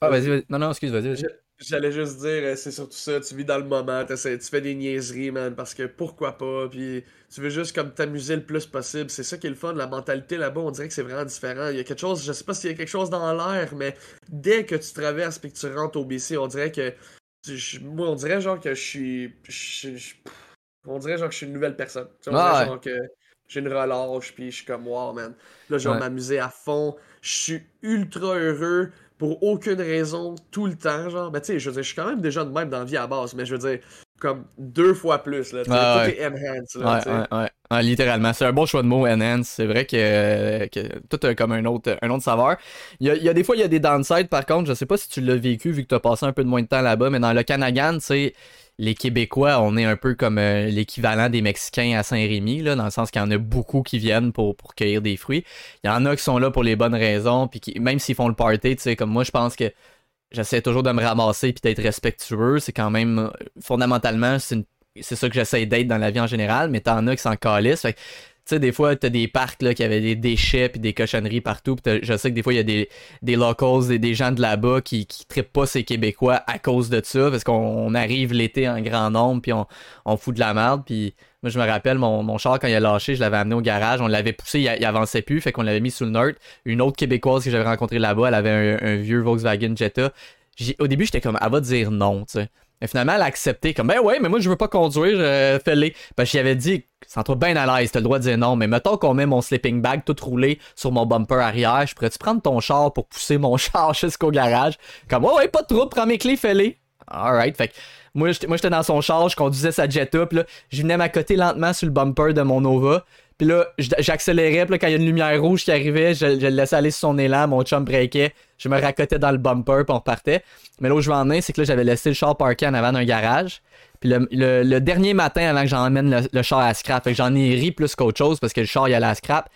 Ah, vas-y, vas non, non, excuse, vas-y, vas-y. J'allais juste dire, euh, c'est surtout ça, tu vis dans le moment, tu fais des niaiseries, man, parce que pourquoi pas, puis tu veux juste comme t'amuser le plus possible. C'est ça qui est le fun, la mentalité là-bas, on dirait que c'est vraiment différent. Il y a quelque chose, je sais pas s'il y a quelque chose dans l'air, mais dès que tu traverses et que tu rentres au BC, on dirait que. moi, on dirait genre que je suis. on dirait genre que je suis une nouvelle personne. on dirait genre que j'ai une relâche, puis je suis comme wow, man. Là, je vais m'amuser à fond. Je suis ultra heureux pour aucune raison tout le temps, genre. Ben, tu sais, je veux dire, je suis quand même déjà de même dans la vie à base, mais je veux dire, comme deux fois plus, là. tout est là. Ouais, littéralement. C'est un bon choix de mots, enhance. C'est vrai que, que tout a comme un autre, un autre saveur. Il y, a, il y a des fois, il y a des downsides, par contre. Je sais pas si tu l'as vécu vu que tu as passé un peu de moins de temps là-bas, mais dans le Canagan, tu sais les Québécois, on est un peu comme euh, l'équivalent des Mexicains à Saint-Rémy, là, dans le sens qu'il y en a beaucoup qui viennent pour, cueillir des fruits. Il y en a qui sont là pour les bonnes raisons, puis qui, même s'ils font le party, tu sais, comme moi, je pense que j'essaie toujours de me ramasser puis d'être respectueux. C'est quand même, euh, fondamentalement, c'est ça que j'essaie d'être dans la vie en général, mais t'en as qui s'en calissent. Sais, des fois, t'as des parcs là, qui avaient des déchets puis des cochonneries partout. Je sais que des fois, il y a des, des locals, des, des gens de là-bas qui, qui trippent pas ces Québécois à cause de ça, parce qu'on arrive l'été en grand nombre puis on, on fout de la merde. Puis moi, je me rappelle, mon, mon char, quand il a lâché, je l'avais amené au garage. On l'avait poussé, il, il, avançait plus, fait qu'on l'avait mis sous le nerd. Une autre Québécoise que j'avais rencontrée là-bas, elle avait un, un vieux Volkswagen Jetta. Au début, j'étais comme, elle va dire non, tu sais. Mais finalement, elle a accepté, comme, ben ouais, mais moi, je veux pas conduire, euh, fais-les. Parce qu'il avait dit, sens-toi bien à l'aise, t'as le droit de dire non, mais mettons qu'on met mon sleeping bag tout roulé sur mon bumper arrière, je pourrais-tu prendre ton char pour pousser mon [laughs] char jusqu'au garage? Comme, ouais, ouais, pas de trouble, prends mes clés, fais-les. Alright, fait que moi, j'étais dans son char, je conduisais sa Jetta, pis là, je venais m'accoter lentement sur le bumper de mon Nova. Puis là, j'accélérais, puis là, quand il y a une lumière rouge qui arrivait, je, le laissais aller sur son élan, mon chum breakait, je me raccotais dans le bumper, puis on repartait. Mais là où je vais en venir, c'est que là, j'avais laissé le char parké en avant d'un garage. Puis le, dernier matin, avant que j'emmène le, le, char à scrap, fait que j'en ai ri plus qu'autre chose, parce que le char, il allait à scrap.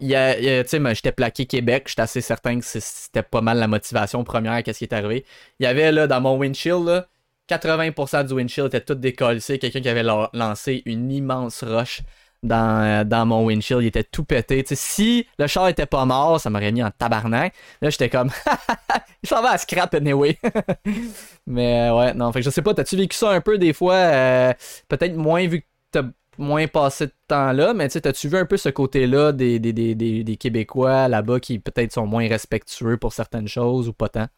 Il tu sais, j'étais plaqué Québec, j'étais assez certain que c'était pas mal la motivation première, qu'est-ce qui est arrivé. Il y avait, là, dans mon windshield, là, 80% du windshield était tout décollé. Quelqu'un qui avait lancé une immense roche dans, dans mon windshield. Il était tout pété. Si le char était pas mort, ça m'aurait mis en tabarnak. Là, j'étais comme, [laughs] il s'en va à scrap anyway. [laughs] Mais euh, ouais, non, fait que je sais pas, t'as-tu vécu ça un peu des fois? Euh, Peut-être moins vu que t'as moins passé de temps là, mais t'as-tu vu un peu ce côté-là des, des, des, des Québécois là-bas qui peut-être sont moins respectueux pour certaines choses ou pas tant?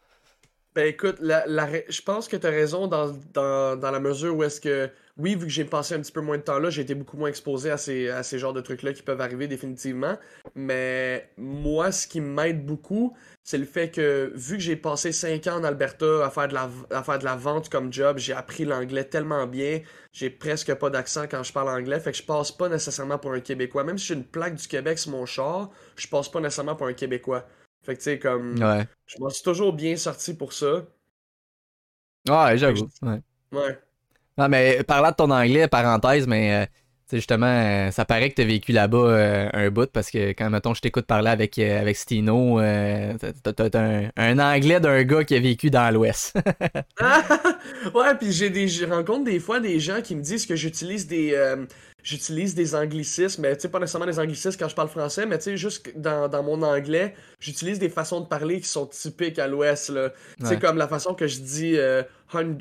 Ben écoute, je pense que tu as raison dans, dans, dans, la mesure où est-ce que, oui, vu que j'ai passé un petit peu moins de temps là, j'ai été beaucoup moins exposé à ces, à ces genres de trucs-là qui peuvent arriver définitivement. Mais moi, ce qui m'aide beaucoup, c'est le fait que, vu que j'ai passé 5 ans en Alberta à faire de la, à faire de la vente comme job, j'ai appris l'anglais tellement bien, j'ai presque pas d'accent quand je parle anglais, fait que je passe pas nécessairement pour un Québécois. Même si j'ai une plaque du Québec sur mon char, je passe pas nécessairement pour un Québécois. Fait que tu sais, comme. Ouais. Je m'en suis toujours bien sorti pour ça. Ouais, j'avoue. Ouais. ouais. Non, mais parlant de ton anglais, parenthèse, mais. Euh, sais, justement, euh, ça paraît que tu as vécu là-bas euh, un bout parce que quand, mettons, je t'écoute parler avec, euh, avec Stino, t'as un, un, anglais d'un gars qui a vécu dans l'Ouest. [laughs] [laughs] ouais, puis j'ai des, je rencontre des fois des gens qui me disent que j'utilise des, j'utilise des anglicismes, mais tu sais, pas nécessairement des anglicismes quand je parle français, mais tu sais, juste dans, dans, mon anglais, j'utilise des façons de parler qui sont typiques à l'Ouest, là. Tu sais, comme la façon que je dis, euh,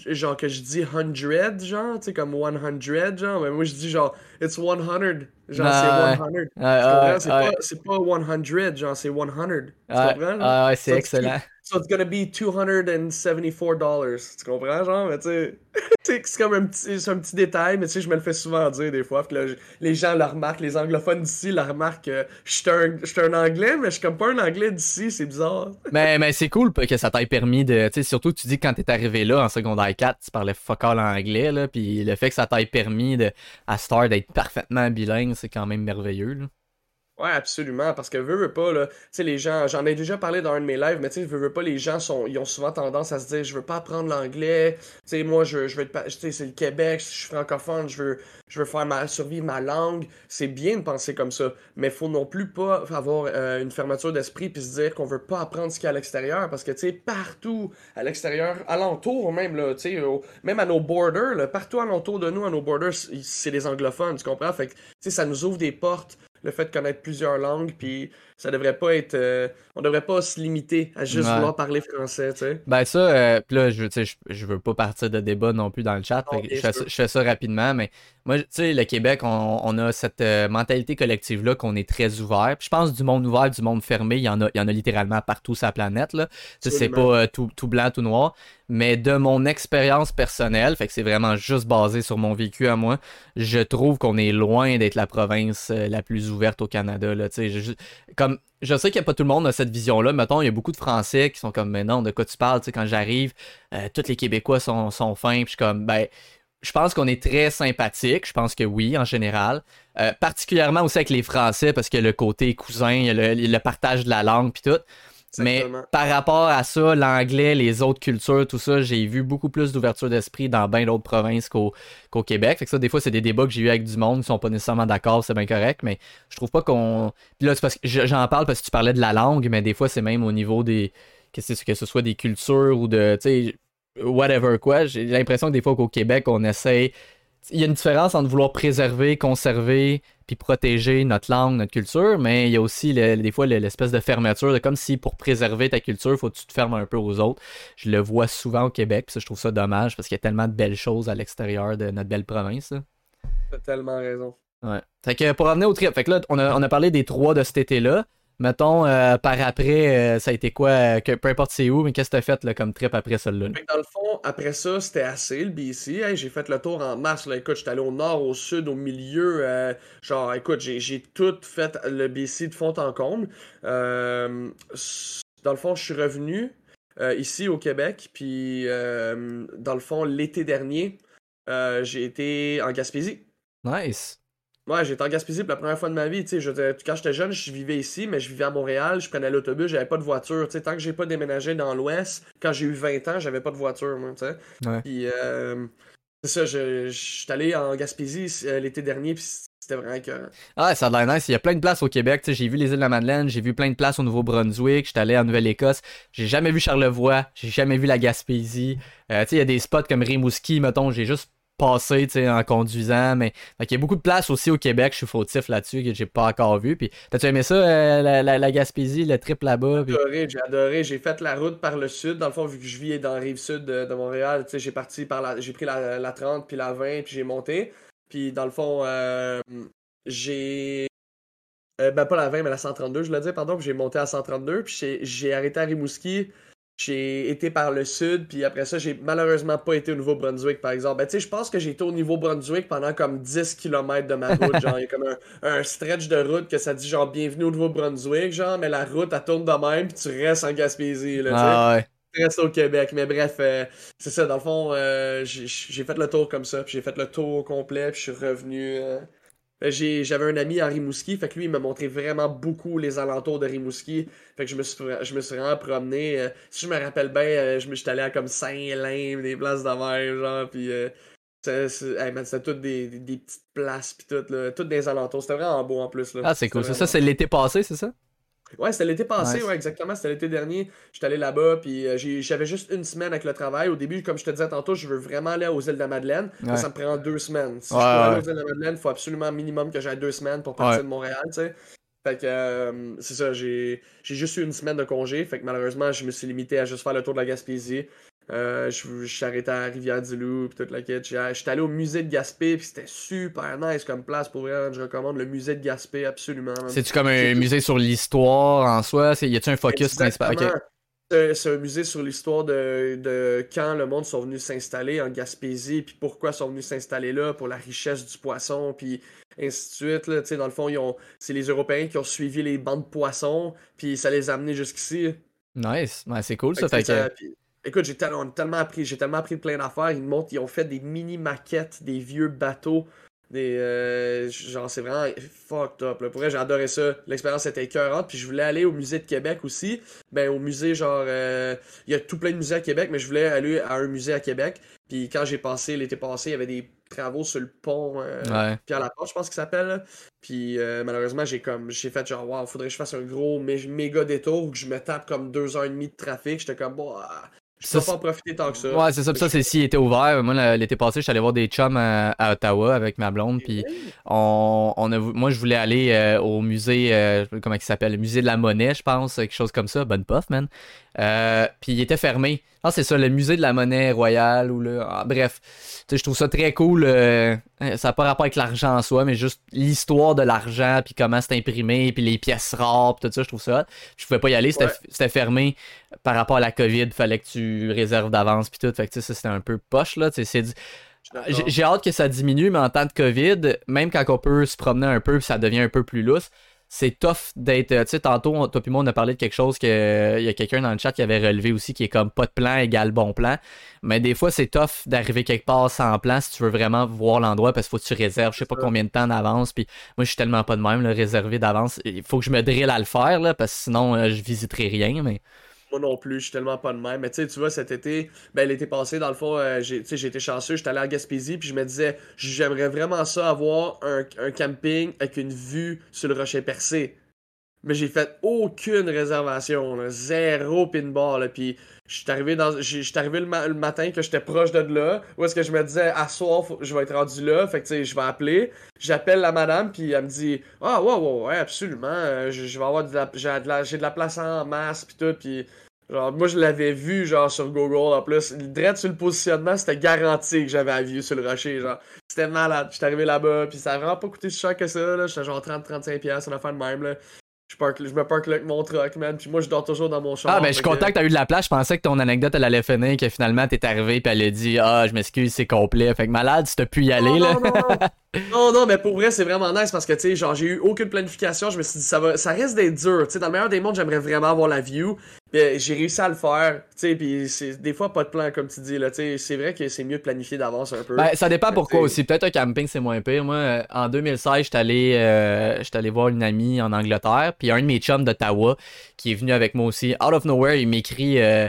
genre, que je dis hundred, genre, tu sais, comme one hundred, genre, mais moi je dis genre, it's one hundred, genre, c'est one hundred. c'est pas, c'est pas one hundred, genre, c'est one hundred. Tu comprends? Ah, ouais, c'est excellent. So it's gonna be $274. Tu comprends, genre? Mais tu sais, [laughs] c'est comme un petit, un petit détail, mais tu sais, je me le fais souvent dire des fois. Puis là, les gens le remarquent, les anglophones d'ici le remarquent que je suis un, un, anglais, mais je suis comme pas un anglais d'ici, c'est bizarre. [laughs] mais mais c'est cool que ça t'ait permis de. Tu sais, surtout, tu dis que quand t'es arrivé là en secondaire 4, tu parlais fuck all anglais, là. Puis le fait que ça t'ait permis de, à Star d'être parfaitement bilingue, c'est quand même merveilleux, là. Ouais, absolument, parce que veux, veux pas, là, tu sais, les gens, j'en ai déjà parlé dans un de mes lives, mais tu sais, veux, veux pas, les gens sont, ils ont souvent tendance à se dire, je veux pas apprendre l'anglais, tu sais, moi, je, je veux être, tu sais, c'est le Québec, je suis francophone, je veux, je veux faire ma, survivre ma langue, c'est bien de penser comme ça, mais faut non plus pas avoir euh, une fermeture d'esprit puis se dire qu'on veut pas apprendre ce qu'il y a à l'extérieur, parce que, tu sais, partout à l'extérieur, alentour même, là, tu sais, même à nos borders, là, partout alentour de nous, à nos borders, c'est les anglophones, tu comprends? Fait que, tu sais, ça nous ouvre des portes le fait de connaître plusieurs langues, puis ça devrait pas être. Euh, on devrait pas se limiter à juste Ouais. vouloir parler français, tu sais. Ben ça, euh, pis là, je, veux pas partir de débat non plus dans le chat. Non, je, fais ça, je fais ça rapidement, mais moi, tu sais, le Québec, on, on a cette euh, mentalité collective-là qu'on est très ouvert. Je pense du monde ouvert, du monde fermé, il y en a, il y en a littéralement partout sur la planète. Là. C'est pas euh, tout, tout blanc, tout noir. Mais de mon expérience personnelle, fait que c'est vraiment juste basé sur mon vécu à moi, je trouve qu'on est loin d'être la province la plus ouverte au Canada. Là, tu sais, je sais qu'il n'y a pas tout le monde a cette vision-là. Mettons, il y a beaucoup de Français qui sont comme, mais non, de quoi tu parles? Tu sais, quand j'arrive, euh, tous les Québécois sont, sont fins. Puis je suis comme, ben, je pense qu'on est très sympathique. Je pense que oui, en général. Euh, particulièrement aussi avec les Français, parce que le côté cousin, le, le partage de la langue, puis tout. Mais par rapport à ça, l'anglais, les autres cultures, tout ça, j'ai vu beaucoup plus d'ouverture d'esprit dans bien d'autres provinces qu'au Québec. Fait que ça, des fois, c'est des débats que j'ai eu avec du monde qui sont pas nécessairement d'accord, c'est bien correct, mais je trouve pas qu'on. Puis là, c'est parce que je- j'en parle parce que tu parlais de la langue, mais des fois, c'est même au niveau des. Que ce, que ce soit des cultures ou de. Tu sais, whatever quoi. J'ai l'impression que des fois qu'au Québec, on essaye. Il y a une différence entre vouloir préserver, conserver, puis protéger notre langue, notre culture, mais il y a aussi des fois l'espèce de fermeture, de comme si pour préserver ta culture, faut que tu te fermes un peu aux autres. Je le vois souvent au Québec, puis ça, je trouve ça dommage parce qu'il y a tellement de belles choses à l'extérieur de notre belle province. T'as tellement raison. Ouais. Fait que pour revenir au trip, fait que là, on a, on a parlé des trois de cet été-là. Mettons, euh, par après, euh, ça a été quoi euh, que, Peu importe c'est où, mais qu'est-ce que t'as fait là, comme trip après celle-là? Dans le fond, après ça, c'était assez le BC. j'ai fait le tour en masse. Là. Écoute, j'étais allé au nord, au sud, au milieu. genre, écoute, j'ai tout fait le BC de fond en comble. dans le fond, je suis revenu ici au Québec. Puis, dans le fond, l'été dernier, j'ai été en Gaspésie. Nice. Ouais, j'étais en Gaspésie pour la première fois de ma vie. Quand j'étais jeune, je vivais ici, mais je vivais à Montréal, je prenais l'autobus, j'avais pas de voiture. Tant que j'ai pas déménagé dans l'Ouest, quand j'ai eu 20 ans, j'avais pas de voiture, moi, tu sais. Ouais. Puis, euh, c'est ça, je, suis allé en Gaspésie euh, l'été dernier, puis c'était vraiment que. Ah, ça a l'air nice. Il y a plein de places au Québec. J'ai vu les îles de la Madeleine, j'ai vu plein de places au Nouveau-Brunswick, j'étais allé en Nouvelle-Écosse. J'ai jamais vu Charlevoix, j'ai jamais vu la Gaspésie. Euh, tu sais, il y a des spots comme Rimouski, mettons, j'ai juste passer en conduisant. Mais il y a beaucoup de place aussi au Québec, je suis fautif là-dessus, que j'ai pas encore vu. Puis t'as-tu aimé ça, euh, la, Gaspésie, le trip là-bas? J'ai adoré, j'ai adoré. J'ai fait la route par le sud. Dans le fond, vu que je vis dans la rive sud de, Montréal, j'ai parti par la. J'ai pris la, 30 puis la 20 puis j'ai monté. Puis dans le fond, euh, j'ai. Euh, ben pas la 20, mais la 132, je l'ai dit, pardon. J'ai monté à 132. Puis j'ai arrêté à Rimouski. J'ai été par le sud, puis après ça, j'ai malheureusement pas été au Nouveau-Brunswick, par exemple. Ben, tu sais, je pense que j'ai été au Nouveau-Brunswick pendant comme 10 km de ma [laughs] route. genre, il y a comme un, stretch de route que ça dit genre bienvenue au Nouveau-Brunswick, genre, mais la route, elle tourne de même, puis tu restes en Gaspésie, là, ah, ouais. Tu restes au Québec. Mais bref, euh, c'est ça, dans le fond, euh, j'ai fait le tour comme ça, puis j'ai fait le tour complet, puis je suis revenu. Euh, euh, j'avais un ami à Rimouski, fait que lui, il m'a montré vraiment beaucoup les alentours de Rimouski. Fait que je me suis, je me suis vraiment promené. Euh, si je me rappelle bien, euh, je me suis allé à comme Saint-Lin, des places de mer, genre, pis c'était toutes des, des, petites places, pis tout, là, toutes des alentours. C'était vraiment beau en plus. Là. Ah, c'est cool. Ça, c'est l'été passé, c'est ça? Ouais, c'était l'été passé, ouais, exactement. C'était l'été dernier. J'étais allé là-bas, puis euh, j'avais juste une semaine avec le travail. Au début, comme je te disais tantôt, je veux vraiment aller aux îles de la Madeleine. Ça me prend deux semaines. Si je veux aller aux îles de la Madeleine, il faut absolument minimum que j'aille deux semaines pour partir de Montréal, tu sais. Fait que euh, c'est ça, j'ai juste eu une semaine de congé. Fait que malheureusement, je me suis limité à juste faire le tour de la Gaspésie. Euh, je, suis arrêté à Rivière-du-Loup puis toute la quête. J'étais allé au musée de Gaspé puis c'était super nice comme place pour vrai. Je recommande le musée de Gaspé absolument. C'est-tu comme un musée sur l'histoire en soi? Y a-tu un focus principal? C'est un musée sur l'histoire de, de, quand le monde sont venus s'installer en Gaspésie puis pourquoi ils sont venus s'installer là pour la richesse du poisson puis ainsi de suite. Là. Dans le fond, c'est les Européens qui ont suivi les bancs de poissons puis ça les a amenés jusqu'ici. Nice, c'est cool ça. Fait que... Écoute, j'ai tellement, tellement appris, j'ai tellement appris plein d'affaires. Ils montrent, ils ont fait des mini maquettes des vieux bateaux. Des, euh, genre, c'est vraiment fucked up. Là. Pour vrai, j'ai adoré ça. L'expérience était écœurante. Puis je voulais aller au musée de Québec aussi. Ben, au musée, genre, euh, il y a tout plein de musées à Québec, mais je voulais aller à un musée à Québec. Puis quand j'ai passé l'été passé, il y avait des travaux sur le pont euh, Pierre Laporte, je pense qu'il s'appelle. Puis euh, malheureusement, j'ai comme j'ai fait genre wow, faudrait que je fasse un gros méga détour où que je me tape comme deux heures et demie de trafic. J'étais comme bon, je peux pas en profiter tant que ça. Ouais, c'est ça. ça, c'est s'il était ouvert. Moi, l'été passé, je suis allé voir des chums à, Ottawa avec ma blonde. Puis on, on a, moi, je voulais aller euh, au musée, euh, comment il s'appelle, le musée de la monnaie, je pense, quelque chose comme ça. Bonne puff, man. Euh, puis il était fermé. Ah, c'est ça, le musée de la monnaie royale ou le. Ah, bref, je trouve ça très cool. Euh, ça n'a pas rapport avec l'argent en soi, mais juste l'histoire de l'argent, puis comment c'est imprimé, puis les pièces rares, puis tout ça, je trouve ça. Je pouvais pas y aller, c'était fermé par rapport à la COVID. Fallait que tu réserves d'avance, puis tout. Fait que ça, c'était un peu poche, là. J'ai hâte que ça diminue, mais en temps de COVID, même quand on peut se promener un peu, ça devient un peu plus lousse c'est tough d'être. Tu sais, tantôt, toi puis moi, on a parlé de quelque chose que il y a quelqu'un dans le chat qui avait relevé aussi qui est comme pas de plan égale bon plan. Mais des fois, c'est tough d'arriver quelque part sans plan si tu veux vraiment voir l'endroit parce qu'il faut que tu réserves je sais pas combien de temps d'avance. Puis moi, je suis tellement pas de même, le réservé d'avance. Il faut que je me drille à le faire là, parce que sinon, euh, je visiterai rien. Mais non plus, je suis tellement pas de même. Mais tu sais, tu vois, cet été, ben l'été passé, dans le fond, euh, j'ai été chanceux, j'étais allé à Gaspésie, puis je me disais, j'aimerais vraiment ça avoir un, camping avec une vue sur le rocher percé. mais j'ai fait aucune réservation, zéro pinball, là, puis je suis arrivé le, ma- le matin que j'étais proche de là, où est-ce que je me disais à soir je vais être rendu là, fait que tu sais, je vais appeler, j'appelle la madame puis elle me dit "Ah ouais ouais ouais, absolument, euh, j'ai de de la place en masse puis tout puis Genre, moi, je l'avais vu, genre, sur Google, en plus. Direct sur le positionnement, c'était garanti que j'avais la vue sur le rocher, genre. C'était malade. J'étais arrivé là-bas, puis ça a vraiment pas coûté si cher que ça, là. J'étais genre 30-35$, piastres, une affaire de même, là. Je, park- je me parque là avec mon truck, man. Puis moi, je dors toujours dans mon char. Ah, ben, je suis fait que- content que t'as eu de la place. Je pensais que ton anecdote, elle allait finir, que finalement, t'es arrivé, puis elle a dit, ah, je m'excuse, c'est complet. Fait que malade, tu t'as pu y aller, non, là. Non, non, [laughs] non. non, non, mais pour vrai, c'est vraiment nice parce que, tu sais, genre, j'ai eu aucune planification. Je me suis dit, ça, va, ça risque d'être dur. Tu sais, dans le meilleur des mondes, j'aimerais vraiment avoir la view. Euh, j'ai réussi à le faire. Tu sais, puis c'est des fois pas de plan, comme tu dis, là. Tu sais, c'est vrai que c'est mieux de planifier d'avance un peu. Ben, ça dépend pourquoi t'sais- aussi. Peut-être un camping, c'est moins pire. Moi, euh, en 2016, j'étais allé, euh, allé voir une amie en Angleterre. Puis un de mes chums d'Ottawa qui est venu avec moi aussi. Out of nowhere, il m'écrit euh,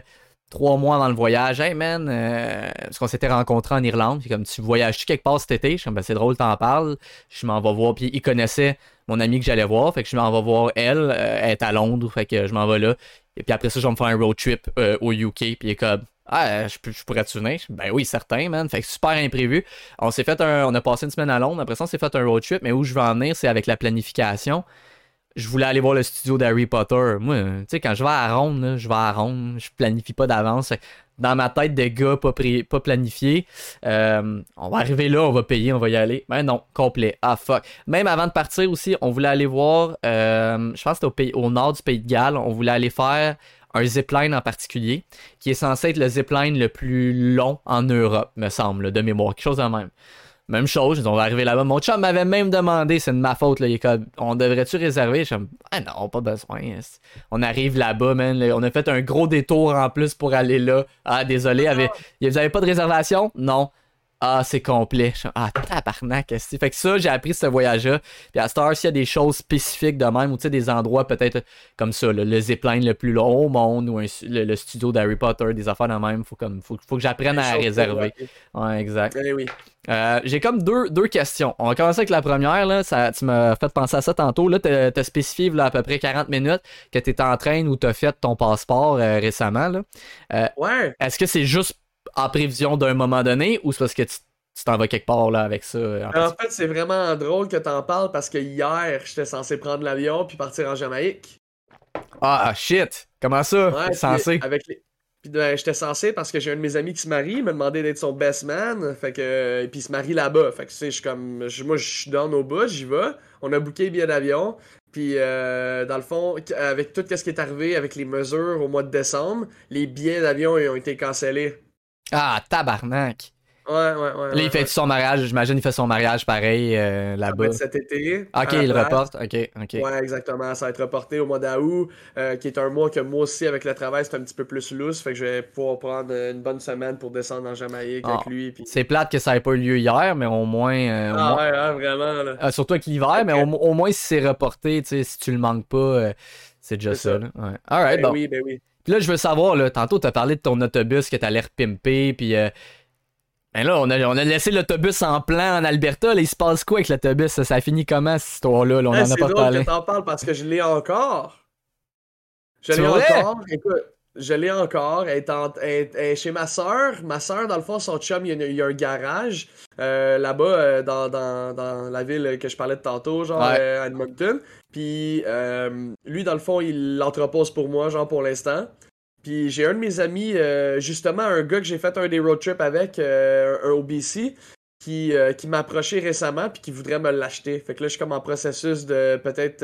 trois mois avant le voyage. Hey man, euh, parce qu'on s'était rencontrés en Irlande. Puis comme tu voyages-tu quelque part cet été? Je suis comme, ben, c'est drôle, t'en parles. Je m'en vais voir. Puis il connaissait mon ami que j'allais voir. Fait que je m'en vais voir elle. euh, elle est à Londres. Fait que je m'en vais là. Et puis après ça, je vais me faire un road trip euh, au UK. Puis il est comme, ah, je, je pourrais te venir? Ben oui, certain, man. Fait que super imprévu. On s'est fait un. On a passé une semaine à Londres. Après ça, on s'est fait un road trip. Mais où je veux en venir, c'est avec la planification. Je voulais aller voir le studio d'Harry Potter. Moi, tu sais, quand je vais à Ronde, je vais à Ronde. Je planifie pas d'avance. Dans ma tête de gars pas, pas planifié, euh, on va arriver là, on va payer, on va y aller. Ben non, complet. Ah fuck. Même avant de partir aussi, on voulait aller voir, euh, je pense que c'était au, au nord du pays de Galles, on voulait aller faire un zipline en particulier, qui est censé être le zipline le plus long en Europe, me semble, de mémoire. Quelque chose de même. Même chose, on va arriver là-bas. Mon chum m'avait même demandé, c'est de ma faute, là, il est comme, on devrait-tu réserver? Je suis comme, ah non, pas besoin. On arrive là-bas, man. on a fait un gros détour en plus pour aller là. Ah, désolé, avait... vous avez pas de réservation? Non. Ah, c'est complet. Ah, tabarnak, que Fait que ça, j'ai appris ce voyage-là. Puis à Star, s'il y a des choses spécifiques de même, ou tu sais, des endroits peut-être comme ça, là, le zipline le plus long au monde, ou un- le, le studio d'Harry Potter, des affaires de même, faut, comme, faut, faut que j'apprenne à réserver. Ouais, exact. Oui. Euh, j'ai comme deux, deux questions. On va commencer avec la première. Là. Ça, tu m'as fait penser à ça tantôt. Là, t'as, t'as spécifié là, à peu près 40 minutes que tu en train ou tu as fait ton passeport euh, récemment. Là. Ouais. Est-ce que c'est juste en prévision d'un moment donné ou c'est parce que tu, tu t'en vas quelque part là, avec ça? euh, en fait, c'est vraiment drôle que t'en parles parce que hier, j'étais censé prendre l'avion puis partir en Jamaïque. Ah, shit! Comment ça? Ouais, censé? Avec les... Puis ben, j'étais censé parce que j'ai un de mes amis qui se marie, il m'a demandé d'être son best man, fait que et puis il se marie là-bas, fait que tu sais, je suis comme moi je suis down au bout, j'y vais. On a booké les billets d'avion, puis euh, dans le fond avec tout ce qui est arrivé avec les mesures au mois de décembre, les billets d'avion ils ont été cancellés. Ah, tabarnak! Ouais, ouais, ouais. Là, il fait ouais. son mariage. J'imagine qu'il fait son mariage pareil euh, là-bas. cet été. Ok, il place. reporte. Ok, ok. Ouais, exactement. Ça va être reporté au mois d'août, euh, qui est un mois que moi aussi, avec le travail, c'est un petit peu plus loose. Fait que je vais pouvoir prendre une bonne semaine pour descendre en Jamaïque avec Ah. lui. Puis... C'est plate que ça n'ait pas eu lieu hier, mais au moins. euh, au Ah moins- ouais, hein, vraiment, là. Surtout avec l'hiver, mais au, au moins si c'est reporté, tu sais, si tu le manques pas, c'est déjà ça. Ouais. Alright, Ben bon. oui, ben oui. Puis là, je veux savoir, là, tantôt, t'as parlé de ton autobus que t'as l'air pimpé, puis. euh, Ben là, on a, on a laissé l'autobus en plan en Alberta. Là, il se passe quoi avec l'autobus? Ça, ça finit comment, cette histoire-là? là? on Hey, en a pas drôle parlé. que t'en parles parce que je l'ai encore. Je l'ai encore. Écoute, je l'ai encore. Elle est, en- elle- elle est chez ma soeur. Ma soeur, dans le fond, son chum, il y a, une- il y a un garage euh, là-bas euh, dans, dans, dans la ville que je parlais de tantôt, genre Ouais. euh, à Edmonton. Puis lui, dans le fond, il l'entrepose pour moi, genre pour l'instant. Puis j'ai un de mes amis, euh, justement, un gars que j'ai fait un des road trips avec, euh, un OBC, qui, qui m'a approché récemment puis qui voudrait me l'acheter. Fait que là, je suis comme en processus de peut-être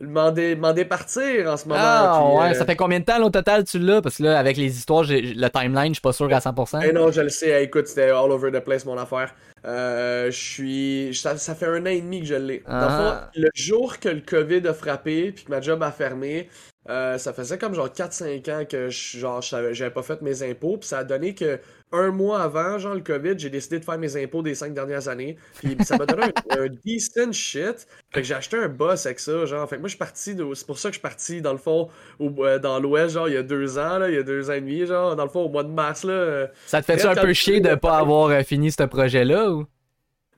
euh, demander, demander partir en ce moment. Ah, puis, ouais, euh, ça fait combien de temps, là, au total, tu l'as? Parce que là, avec les histoires, j'ai- le timeline, je suis pas sûr à 100%. Eh non, je le sais. Écoute, c'était all over the place, mon affaire. Euh, je suis. Ça, ça fait un an et demi que je l'ai. Ah. le jour que le COVID a frappé puis que ma job a fermé, euh, ça faisait comme genre 4-5 ans que je, genre, j'avais pas fait mes impôts. Puis ça a donné que un mois avant, genre le COVID, j'ai décidé de faire mes impôts des 5 dernières années. Puis ça m'a donné un, un decent shit. Fait que j'ai acheté un boss avec ça, genre. Fait que moi, je suis parti. de- C'est pour ça que je suis parti, dans le fond, au- euh, dans l'Ouest, genre, il y a deux ans, là, il y a deux ans et demi, genre. Dans le fond, au mois de mars, là. Ça te fait-tu un peu chier de pas avoir euh, fini ce projet-là? Ou?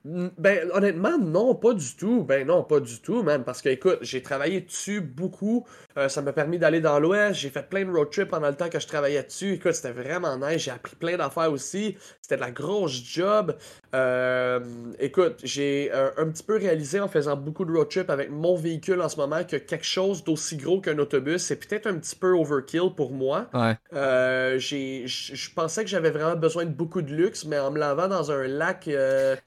Ben, honnêtement, non, pas du tout. Ben non, pas du tout, man. Parce que, écoute, j'ai travaillé dessus beaucoup. Euh, ça m'a permis d'aller dans l'Ouest. J'ai fait plein de road trips pendant le temps que je travaillais dessus. Écoute, c'était vraiment nice. J'ai appris plein d'affaires aussi. C'était de la grosse job. Euh, écoute, j'ai euh, un petit peu réalisé en faisant beaucoup de road trips avec mon véhicule en ce moment que quelque chose d'aussi gros qu'un autobus, c'est peut-être un petit peu overkill pour moi. Ouais. Je pensais que j'avais vraiment besoin de beaucoup de luxe, mais en me lavant dans un lac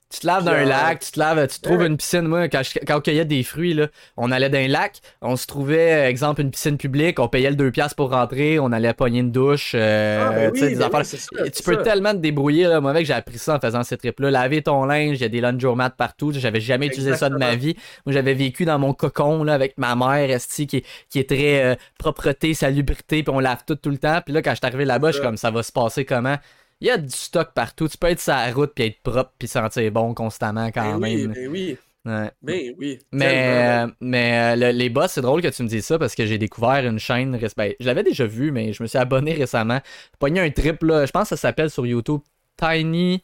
tu te laves dans un lac, tu te laves, tu trouves une piscine. Moi, quand, quand on cueillait des fruits, là, on allait dans un lac, on se trouvait, exemple, une piscine publique, on payait le 2$ piastres pour rentrer, on allait pogner une douche, euh, ah, ben des ben affaires. tu peux tellement te débrouiller, là. Moi, avec, j'ai appris ça en faisant ces trips-là. Laver ton linge, il y a des laundromats partout. J'avais jamais utilisé ça de ma vie. Moi, j'avais vécu dans mon cocon, là, avec ma mère, Esti, qui, qui est très euh, propreté, salubrité, puis on lave tout tout le temps. Puis là, quand je suis arrivé là-bas, je suis comme, ça va se passer comment? Il y a du stock partout. Tu peux être sur la route puis être propre puis sentir bon constamment quand ben même. Oui, oui. Ouais. Mais oui. Mais, euh, mais euh, les boss, c'est drôle que tu me dises ça parce que j'ai découvert une chaîne. Ben, je l'avais déjà vu, mais je me suis abonné récemment. J'ai pogné un trip, là, je pense que ça s'appelle sur YouTube Tiny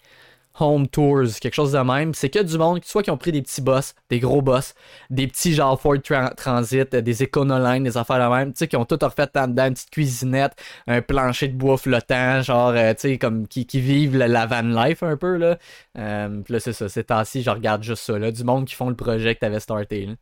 home tours, quelque chose de même. C'est que du monde, soit qui ont pris des petits boss, des gros boss, des petits genre Ford Transit, des Econoline, des affaires de même, tu sais, qui ont tout refait en dedans, une petite cuisinette, un plancher de bois flottant, genre, euh, tu sais, comme qui, vivent la, van life un peu, là. Euh, là, c'est ça, c'est temps-ci, je regarde juste ça, là, du monde qui font le projet que t'avais starté, là.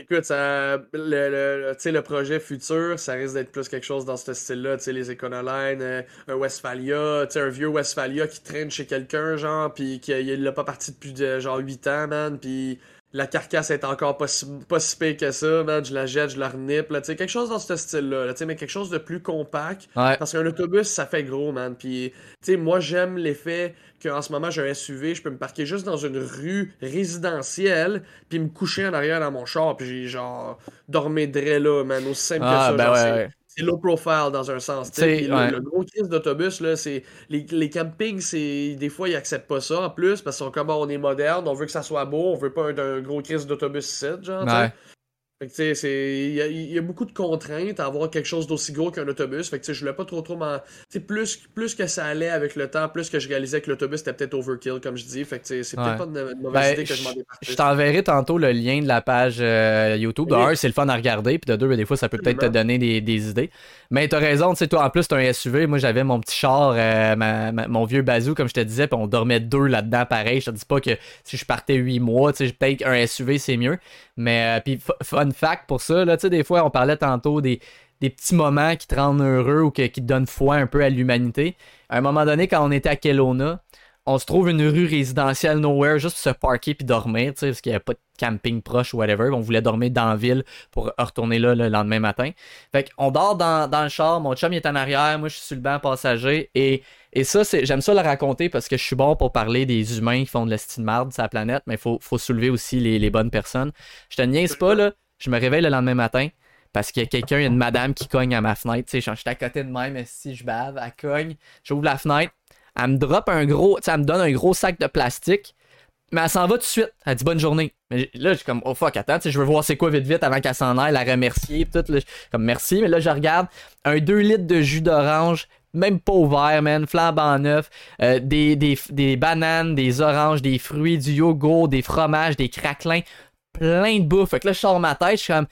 Écoute, ça, le, le projet futur, ça risque d'être plus quelque chose dans ce style-là. Les Econoline, euh, un Westphalia, un vieux Westphalia qui traîne chez quelqu'un, genre, puis qu'il l'a pas parti depuis genre 8 ans, man, puis la carcasse est encore pas si, pas que ça, man. Je la jette, je la renipe, là, quelque chose dans ce style-là, là, mais quelque chose de plus compact. Parce qu'un autobus, ça fait gros, man. Puis, tu sais, moi, j'aime l'effet qu'en ce moment, j'ai un SUV, je peux me parquer juste dans une rue résidentielle, puis me coucher en arrière dans mon char, puis j'ai genre, dormir là, man. Aussi simple que ah, ça. Ben c'est low profile dans un sens. Le, gros crise d'autobus, là, c'est. Les, les campings, c'est. Des fois, ils acceptent pas ça en plus parce qu'on comme on est moderne, on veut que ça soit beau, on veut pas un, gros crise d'autobus 7, genre. Fait que tu sais, il y, y, a beaucoup de contraintes à avoir quelque chose d'aussi gros qu'un autobus. Fait que tu sais, je voulais pas trop trop m'en. Plus, plus que ça allait avec le temps, plus que je réalisais que l'autobus était peut-être overkill, comme je dis. Fait que c'est peut-être pas une, mauvaise ben, idée que je m'en Je t'enverrai tantôt le lien de la page euh, YouTube. De un, c'est le fun à regarder. Puis de deux, ben, des fois, ça peut peut-être te donner des, des, idées. Mais t'as raison, tu sais, toi, en plus, t'as un SUV. Moi, j'avais mon petit char, euh, mon vieux bazou, comme je te disais, puis on dormait deux là-dedans, pareil. Je te dis pas que si je partais huit mois, tu sais, peut-être un SUV, c'est mieux. Mais, euh, puis, fun fact pour ça, là, tu sais, des fois, on parlait tantôt des, des petits moments qui te rendent heureux ou qui te donnent foi un peu à l'humanité. À un moment donné, quand on était à Kelowna, on se trouve une rue résidentielle nowhere juste pour se parker puis dormir, parce qu'il n'y avait pas de camping proche ou whatever. On voulait dormir dans la ville pour retourner là le lendemain matin. Fait qu'on dort dans, le char, mon chum est en arrière, moi je suis sur le banc passager et, et ça, c'est, j'aime ça le raconter parce que je suis bon pour parler des humains qui font de l'estime marde sur la planète, mais il faut, faut soulever aussi les, les bonnes personnes. Je te niaise pas, là, je me réveille le lendemain matin parce qu'il y a quelqu'un, il y a une madame qui cogne à ma fenêtre. Tu sais, je suis à côté de même, si je bave, elle cogne. J'ouvre la fenêtre, elle me drop un gros, elle me donne un gros sac de plastique, mais elle s'en va tout de suite. Elle dit bonne journée. Mais là, je suis comme, oh fuck, attends, je veux voir c'est quoi vite vite avant qu'elle s'en aille, la remercier, tout. comme merci, mais là, je regarde un 2 litres de jus d'orange, même pas ouvert, man, flambant neuf, euh, des, des, des, bananes, des oranges, des fruits, du yogourt, des fromages, des craquelins, plein de bouffe. Fait que là, je sors ma tête, je suis comme.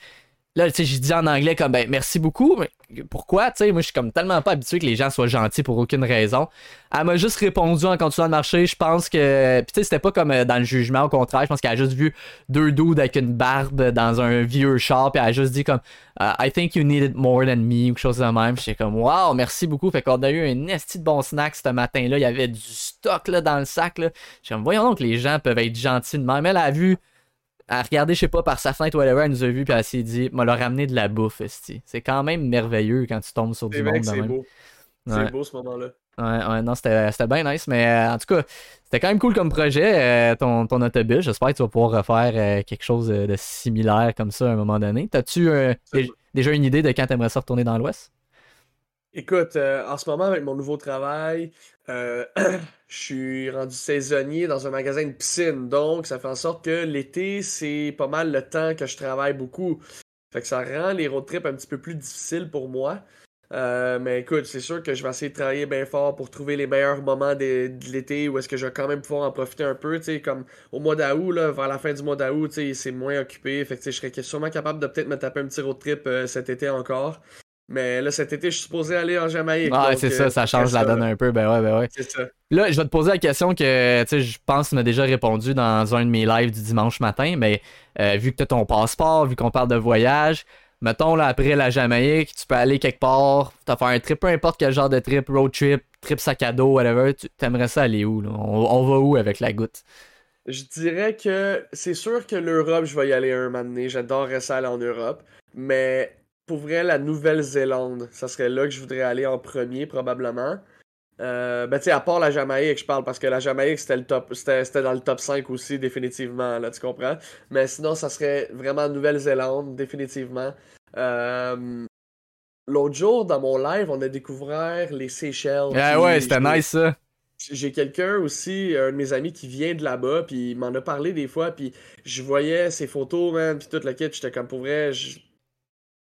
Là, tu sais, j'ai dit en anglais comme, ben, merci beaucoup, mais pourquoi, tu sais, moi, je suis comme tellement pas habitué que les gens soient gentils pour aucune raison. Elle m'a juste répondu en continuant de marcher, je pense que. Puis, tu sais, c'était pas comme euh, dans le jugement, au contraire, je pense qu'elle a juste vu deux dudes avec une barbe dans un vieux char, puis elle a juste dit comme, uh, I think you need it more than me, ou quelque chose de même. J'étais comme, wow, merci beaucoup. Fait qu'on a eu un esti de bon snack ce matin-là, il y avait du stock, là, dans le sac, là. J'étais comme, voyons donc, les gens peuvent être gentils de même. Elle a vu à regarder, je sais pas, par sa fenêtre, whatever, elle nous a vu, puis elle s'est dit, m'a leur ramené de la bouffe, C'est quand même merveilleux quand tu tombes sur du monde. C'est beau. C'est beau ce moment-là. Ouais, ouais, non, c'était bien nice, mais euh, en tout cas, c'était quand même cool comme projet, euh, ton, ton, autobus. J'espère que tu vas pouvoir refaire euh, quelque chose de, similaire comme ça à un moment donné. T'as-tu déjà une idée de quand t'aimerais ça retourner dans l'Ouest? Écoute, en ce moment, avec mon nouveau travail, euh, [clears throat] je suis rendu saisonnier dans un magasin de piscine, donc ça fait en sorte que l'été, c'est pas mal le temps que je travaille beaucoup. Fait que ça rend les road trips un petit peu plus difficiles pour moi. Euh, mais écoute, c'est sûr que je vais essayer de travailler bien fort pour trouver les meilleurs moments de, l'été où est-ce que je vais quand même pouvoir en profiter un peu. Sais, comme au mois d'août, vers la fin du mois d'août, c'est moins occupé. Fait que je serais sûrement capable de peut-être me taper un petit road trip euh, cet été encore. Mais là, cet été, je suis supposé aller en Jamaïque. Ah, c'est euh, ça, ça change la ça, donne là. un peu. Ben ouais, ben ouais. C'est ça. Là, je vais te poser la question que, tu sais, je pense tu m'as déjà répondu dans un de mes lives du dimanche matin, mais euh, vu que tu as ton passeport, vu qu'on parle de voyage, mettons, là, après la Jamaïque, tu peux aller quelque part, t'as fait un trip, peu importe quel genre de trip, road trip, trip sac à dos, whatever, tu t'aimerais ça aller où, là? On, on va où avec la goutte? Je dirais que c'est sûr que l'Europe, je vais y aller un moment donné. J'adorerais ça aller en Europe. Mais pour vrai, la Nouvelle-Zélande, ça serait là que je voudrais aller en premier, probablement. Euh, ben, tu sais, à part la Jamaïque, je parle parce que la Jamaïque, c'était le top, c'était, c'était dans le top 5 aussi, définitivement, là, tu comprends? Mais sinon, ça serait vraiment Nouvelle-Zélande, définitivement. Euh, L'autre jour, dans mon live, on a découvert les Seychelles. Ah ouais, c'était j'ai- nice ça. j'ai quelqu'un aussi, un de mes amis qui vient de là-bas, puis il m'en a parlé des fois, puis je voyais ses photos, man, puis toute la kit, j'étais comme pour vrai, je,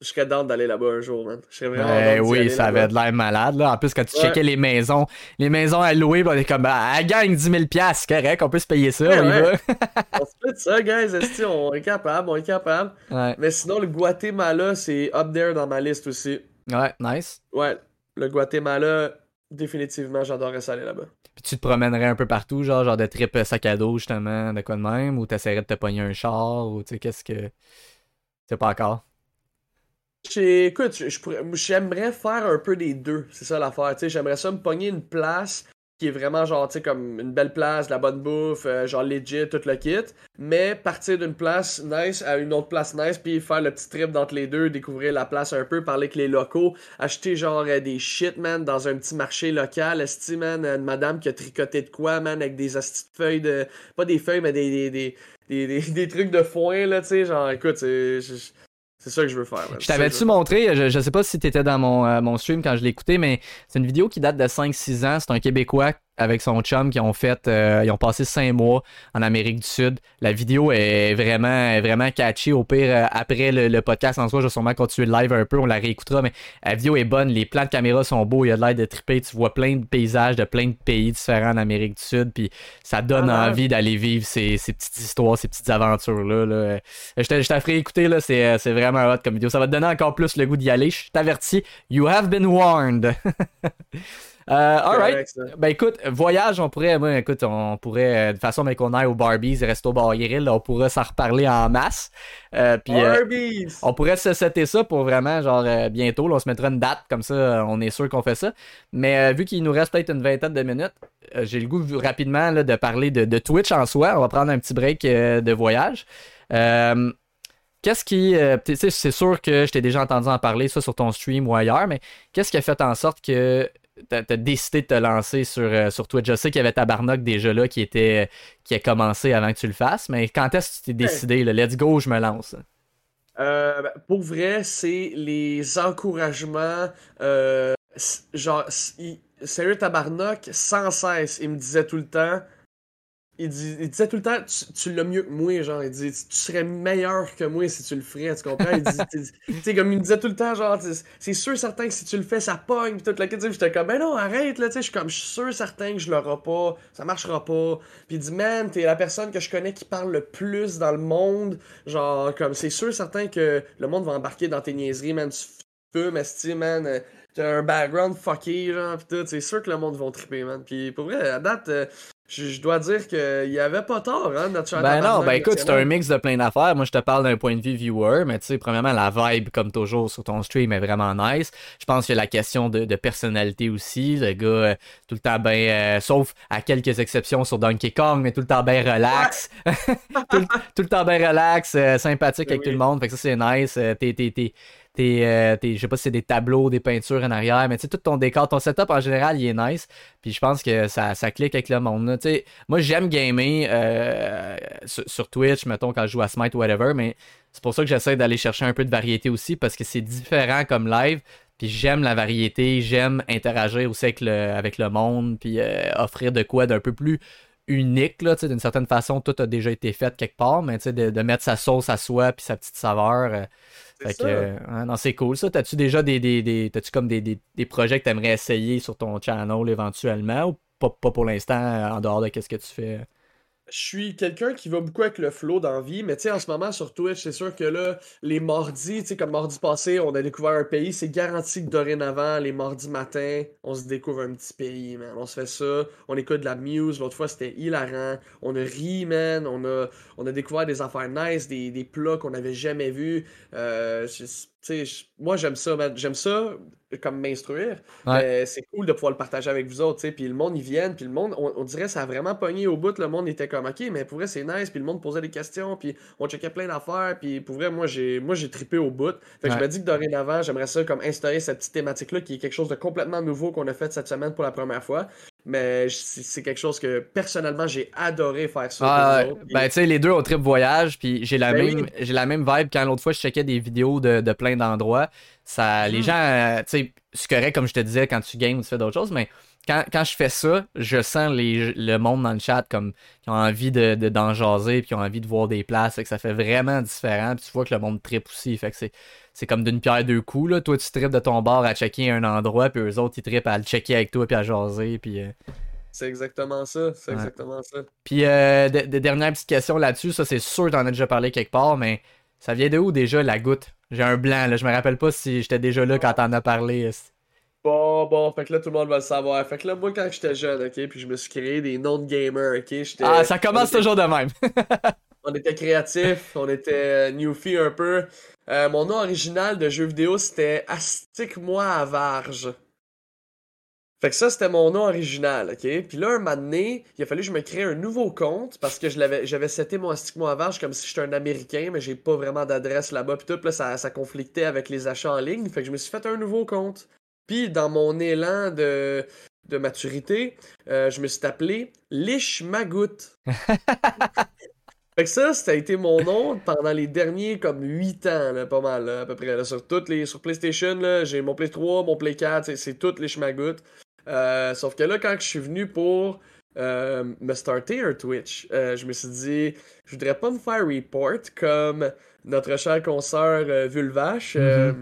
je serais d'aller là-bas un jour, man. Je serais vraiment Ben oui, ça avait de l'air malade, là. En plus, quand tu Ouais. checkais les maisons, les maisons à louer, ben, on est comme, ah, elle gagne 10 000 piastres, c'est correct, on peut se payer ça, Ouais, on y ouais. [laughs] On se fait ça, guys, esti, on est capable, on est capable. va. Mais sinon, le Guatemala, c'est up there dans ma liste aussi. ouais, nice. Ouais, le Guatemala, définitivement, j'adorerais ça aller là-bas. Puis tu te promènerais un peu partout, genre, genre de trip sac à dos, justement, de quoi de même, ou t'essaierais de te pogner un char, ou tu sais, qu'est-ce que. C'est pas encore? Écoute, j'aimerais faire un peu des deux, c'est ça l'affaire. J'aimerais ça me pogner une place qui est vraiment genre, tu sais, comme une belle place, de la bonne bouffe, euh, genre legit, tout le kit. Mais partir d'une place nice à une autre place nice, puis faire le petit trip d'entre les deux, découvrir la place un peu, parler avec les locaux, acheter genre euh, des shit, man, dans un petit marché local. Esti, man, euh, une madame qui a tricoté de quoi, man, avec des asti de feuilles de. Pas des feuilles, mais des. des, des, des, des- [laughs] des trucs de foin, là, tu sais, genre, écoute, c'est. C'est ça que je veux faire. man. Je t'avais-tu montré, je, je sais pas si t'étais dans mon, euh, mon stream quand je écouté, mais c'est une vidéo qui date de 5-6 ans. C'est un Québécois avec son chum qui ont fait, euh, ils ont passé 5 mois en Amérique du Sud. La vidéo est vraiment, vraiment catchy. Au pire, euh, après le, le podcast en soi, je vais sûrement continuer le live un peu, on la réécoutera, mais la vidéo est bonne. Les plans de caméra sont beaux, il y a de l'air de triper. Tu vois plein de paysages de plein de pays différents en Amérique du Sud, puis ça donne Ah, envie d'aller vivre ces, ces petites histoires, ces petites aventures-là. Là. Euh, Je te- je t'ai écouter, là, c'est, euh, c'est vraiment hot comme vidéo. Ça va te donner encore plus le goût d'y aller. Je t'avertis, you have been warned. [laughs] Euh, alright. correct, ça. Ben écoute, voyage, on pourrait, moi, écoute, on pourrait, euh, de toute façon, mais qu'on aille au Barbies, Resto Bar Grill, on pourrait s'en reparler en masse. Euh, euh, Arby's! on pourrait se setter ça pour vraiment, genre, bientôt. là, on se mettra une date, comme ça, on est sûr qu'on fait ça. Mais vu qu'il nous reste peut-être une vingtaine de minutes, j'ai le goût rapidement là, de parler de, de Twitch en soi. On va prendre un petit break de voyage. Qu'est-ce qui. euh, c'est sûr que je t'ai déjà entendu en parler, ça, sur ton stream ou ailleurs, mais qu'est-ce qui a fait en sorte que t'as as décidé de te lancer sur, euh, sur Twitch? Je sais qu'il y avait Tabarnak déjà là qui était qui a commencé avant que tu le fasses, mais quand est-ce que tu t'es décidé? là, let's go, je me lance. Euh, ben, pour vrai, c'est les encouragements. euh, genre, il- sérieux tabarnak, sans cesse, il me disait tout le temps. Il, il disait tout le temps, tu, l'as mieux que moi, genre, il dit, tu serais meilleur que moi si tu le ferais, tu comprends? Il dit, tu sais, comme il me disait tout le temps, genre, c'est sûr certain que si tu le fais, ça pogne, pis toute la quête, j'étais comme, ben non, arrête, là, tu sais, je suis comme, je suis sûr certain que je l'aurai pas, ça marchera pas. Puis il dit, man, t'es la personne que je connais qui parle le plus dans le monde, genre, comme, c'est sûr certain que le monde va embarquer dans tes niaiseries, man, tu fumes, esti, man, euh, t'as un background fucké, genre, pis tout, c'est sûr que le monde va triper, man. Puis pour vrai, à date, euh, je je dois dire qu'il y avait pas tort, hein, notre Ben non, ben écoute, c'est un mix de plein d'affaires. Moi, je te parle d'un point de vue viewer, mais tu sais, premièrement, la vibe, comme toujours, sur ton stream est vraiment nice. Je pense qu'il y a la question de, de personnalité aussi. Le gars, euh, tout le temps bien, sauf à quelques exceptions sur Donkey Kong, mais tout le temps bien relax. [laughs] tout, le, tout le temps bien relax, euh, sympathique avec Oui. tout le monde. Fait que ça, c'est nice. Euh, t'es, t'es, euh, t'es- je sais pas si c'est des tableaux, des peintures en arrière, mais tu sais, tout ton décor, ton setup en général, il est nice. Puis je pense que ça, ça clique avec le monde. moi, j'aime gamer euh, sur, Twitch, mettons, quand je joue à Smite ou whatever, mais c'est pour ça que j'essaie d'aller chercher un peu de variété aussi, parce que c'est différent comme live. Puis j'aime la variété, j'aime interagir aussi avec le, avec le monde, puis euh, offrir de quoi d'un peu plus unique, là, d'une certaine façon, tout a déjà été fait quelque part, mais de, de mettre sa sauce à soi puis sa petite saveur. Fait que, euh, non, c'est cool ça. T'as-tu déjà des, des, des t'as-tu comme des, des, des projets que t'aimerais essayer sur ton channel éventuellement ou pas, pas pour l'instant en dehors de qu'est-ce que tu fais? Je suis quelqu'un qui va beaucoup avec le flow dans vie, mais tu sais, en ce moment sur Twitch, c'est sûr que là, les mardis, tu sais, comme mardi passé, on a découvert un pays, c'est garanti que dorénavant, les mardis matin, on se découvre un petit pays, man. On se fait ça, on écoute de la muse, l'autre fois c'était hilarant, on a ri, man, on a, on a découvert des affaires nice, des, des plats qu'on n'avait jamais vus. Euh, moi j'aime ça, J'aime ça comme m'instruire. c'est cool de pouvoir le partager avec vous autres, Puis le monde, ils viennent, puis le monde, on, dirait ça a vraiment pogné au bout. Le monde était comme, OK, mais pour vrai, c'est nice. Puis le monde posait des questions, puis on checkait plein d'affaires. Puis pour vrai, moi, j'ai moi j'ai trippé au bout. Fait que je me dis que dorénavant, j'aimerais ça comme instaurer cette petite thématique-là, qui est quelque chose de complètement nouveau qu'on a fait cette semaine pour la première fois. Mais c'est quelque chose que personnellement j'ai adoré faire ça. Ah, Ben tu sais, les deux ont trip voyage, puis j'ai la ben même j'ai la même vibe quand l'autre fois je checkais des vidéos de, de plein d'endroits. Ça, les hmm. gens, euh, tu sais, c'est correct comme je te disais quand tu games ou tu fais d'autres choses, mais quand, quand, je fais ça, je sens les, le monde dans le chat comme qui ont envie de, d'en jaser puis qui ont envie de voir des places. que ça fait vraiment différent. Puis tu vois que le monde tripe aussi. Fait que c'est, c'est comme d'une pierre deux coups. Là. Toi, tu tripes de ton bord à checker un endroit, puis eux autres, ils trippent à le checker avec toi puis à jaser. Puis, euh, C'est exactement ça. C'est exactement ça. Puis, euh, de, dernière petite question là-dessus. Ça, c'est sûr t'en as déjà parlé quelque part, mais ça vient de où déjà la goutte? J'ai un blanc. Là. Je me rappelle pas si j'étais déjà là quand t'en as parlé. Bon, bon, fait que là, tout le monde va le savoir. Fait que là, moi, quand j'étais jeune, ok, puis je me suis créé des noms de gamers, ok, Ah, ça commence toujours de même. [laughs] on était créatifs, on était euh, newfie un peu. Euh, mon nom original de jeu vidéo, c'était Astique-moi à Varge. Fait que ça, c'était mon nom original, ok? Puis là, un moment il a fallu que je me crée un nouveau compte parce que j'avais seté mon Astique-moi à Varge comme si j'étais un Américain, mais j'ai pas vraiment d'adresse là-bas. Puis tout, là, ça, conflictait avec les achats en ligne. Fait que je me suis fait un nouveau compte. Puis dans mon élan de, de maturité, euh, je me suis appelé Lich Magout. [laughs] fait que ça, ça a été mon nom pendant les derniers comme 8 ans, pas mal, à peu près. sur toutes les sur PlayStation, j'ai mon Play 3, mon Play 4, c'est tout Lich Magout. Euh, sauf que là, quand je suis venu pour euh, me starter un Twitch, je me suis dit, je voudrais pas me faire report comme notre cher consoeur Vulvache. Mm-hmm.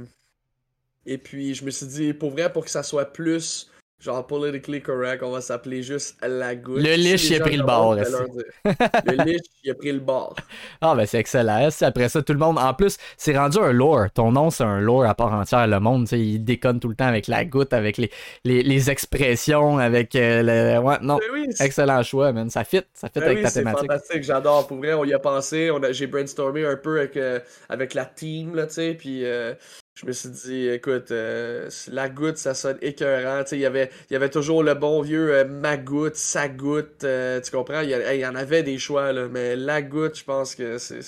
Et puis, je me suis dit, pour vrai, pour que ça soit plus genre politically correct, on va s'appeler juste la goutte. Le lich, il a pris le bord. [laughs] le lich, il a pris le bord. Ah, ben c'est excellent. Après ça, tout le monde. En plus, c'est rendu un lore. Ton nom, c'est un lore à part entière. Le monde, il déconne tout le temps avec la goutte, avec les, les, expressions, avec euh, le. Ouais, non. Ben excellent choix, man. Ça fit. Ça fit ben avec ta thématique. C'est fantastique. J'adore. Pour vrai, on y a pensé. J'ai brainstormé un peu avec, euh, avec la team, là, tu sais. Puis. Euh, je me suis dit, écoute, euh, la goutte, ça sonne écœurant. Il y avait, y avait toujours le bon vieux euh, ma goutte, sa goutte. Euh, tu comprends? Il y, en avait des choix, là, mais la goutte, je pense que c'est.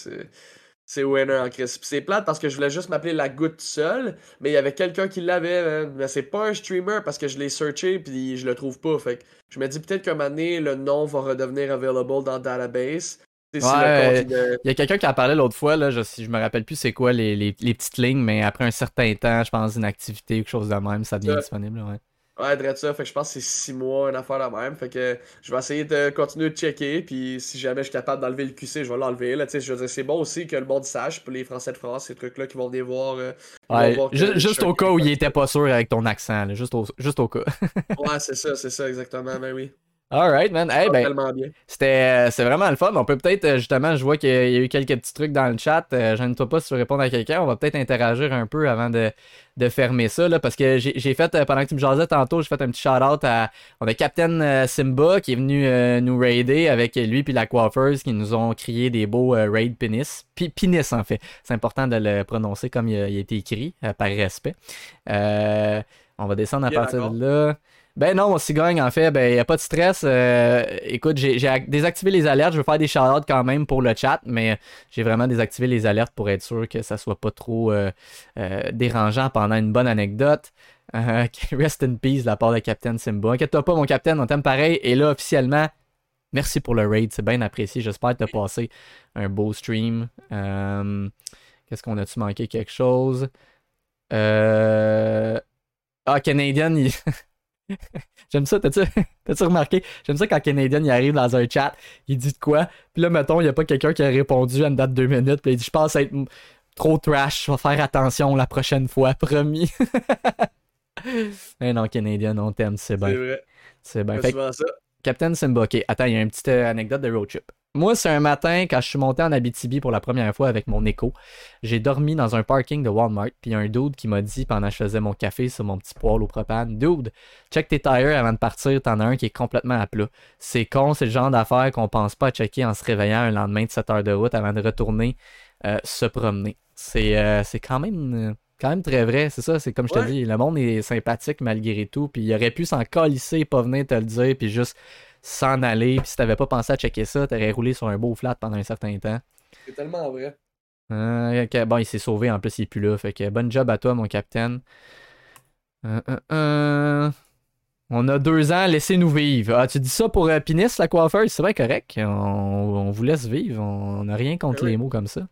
C'est winner en crise. c'est plate parce que je voulais juste m'appeler la goutte seule, mais il y avait quelqu'un qui l'avait, mais c'est pas un streamer parce que je l'ai searché puis je le trouve pas. Fait que je me dis peut-être qu'un moment donné, le nom va redevenir available dans le database. Il y a quelqu'un qui a parlé l'autre fois, là, je, je me rappelle plus c'est quoi les, les, petites lignes, mais après un certain temps, je pense une activité ou quelque chose de même, ça devient disponible. Ouais. Ouais, ça. Fait que je pense que c'est six mois, une affaire la même. Fait que je vais essayer de continuer de checker. Puis si jamais je suis capable d'enlever le QC, je vais l'enlever. Là, je veux dire, c'est bon aussi que le monde sache pour les Français de France, ces trucs-là qui vont venir voir. Euh, ouais, juste, au cas où il était pas sûr avec ton accent. juste, au, juste au cas. [laughs] ouais, c'est ça, c'est ça, exactement. Ben oui. Alright, man. Hey, ben, c'était euh, vraiment le fun. On peut peut-être, euh, justement, je vois qu'il y a eu quelques petits trucs dans le chat. Euh, je ne toi pas si tu veux répondre à quelqu'un. On va peut-être interagir un peu avant de, de fermer ça, là, parce que j'ai fait, pendant que tu me jasais tantôt, j'ai fait un petit shout-out à. On a Captain Simba qui est venu nous raider avec lui puis la coiffeuse qui nous ont crié des beaux raid penis. P penis, en fait. C'est important de le prononcer comme il a, été écrit, par respect. on va descendre à partir de là. Ben non, mon cigogne, en fait, ben, il n'y a pas de stress. Euh, écoute, j'ai désactivé les alertes. Je veux faire des shout quand même pour le chat, mais j'ai vraiment désactivé les alertes pour être sûr que ça soit pas trop euh, euh, dérangeant pendant une bonne anecdote. [laughs] rest in peace de la part de Captain Simba. Inquiète-toi pas, mon capitaine, on t'aime pareil. Et là, officiellement, merci pour le raid. C'est bien apprécié. J'espère te passer un beau stream. Qu'est-ce qu'on a-tu manqué? Quelque chose? Ah, Canadian, il... [laughs] [laughs] J'aime ça, t'as-tu [laughs] t'as-tu remarqué? J'aime ça quand Canadian il arrive dans un chat, il dit de quoi, puis là, mettons, il y a pas quelqu'un qui a répondu à une date de deux minutes, puis il dit Je pense être trop trash, je vais faire attention la prochaine fois, [laughs] promis. Mais non, Canadian, on t'aime, c'est C'est bien. vrai. C'est bien. C'est Fait ça. Captain Simba, ok. Attends, il y a une petite euh, anecdote de road trip. Moi, c'est un matin, quand je suis monté en Abitibi pour la première fois avec mon écho, j'ai dormi dans un parking de Walmart, puis un dude qui m'a dit pendant que je faisais mon café sur mon petit poêle au propane, Dude, check tes tires avant de partir, t'en as un qui est complètement à plat. C'est con, c'est le genre d'affaire qu'on pense pas à checker en se réveillant un lendemain de 7 heures de route avant de retourner euh, se promener. C'est euh, c'est quand même... euh, quand même très vrai, c'est ça, c'est comme je te Ouais. dis, le monde est sympathique malgré tout, puis il aurait pu s'en calisser, pas venir te le dire, puis juste s'en aller, puis si t'avais pas pensé à checker ça, t'aurais roulé sur un beau flat pendant un certain temps. C'est tellement vrai. Euh, Bon, il s'est sauvé, en plus il est plus là, fait que bonne job à toi, mon capitaine. Euh, euh. On a deux ans, laissez-nous vivre. Ah, tu dis ça pour Pinis, la coiffeuse, c'est bien correct. On, on vous laisse vivre, on n'a rien contre Oui. les mots comme ça.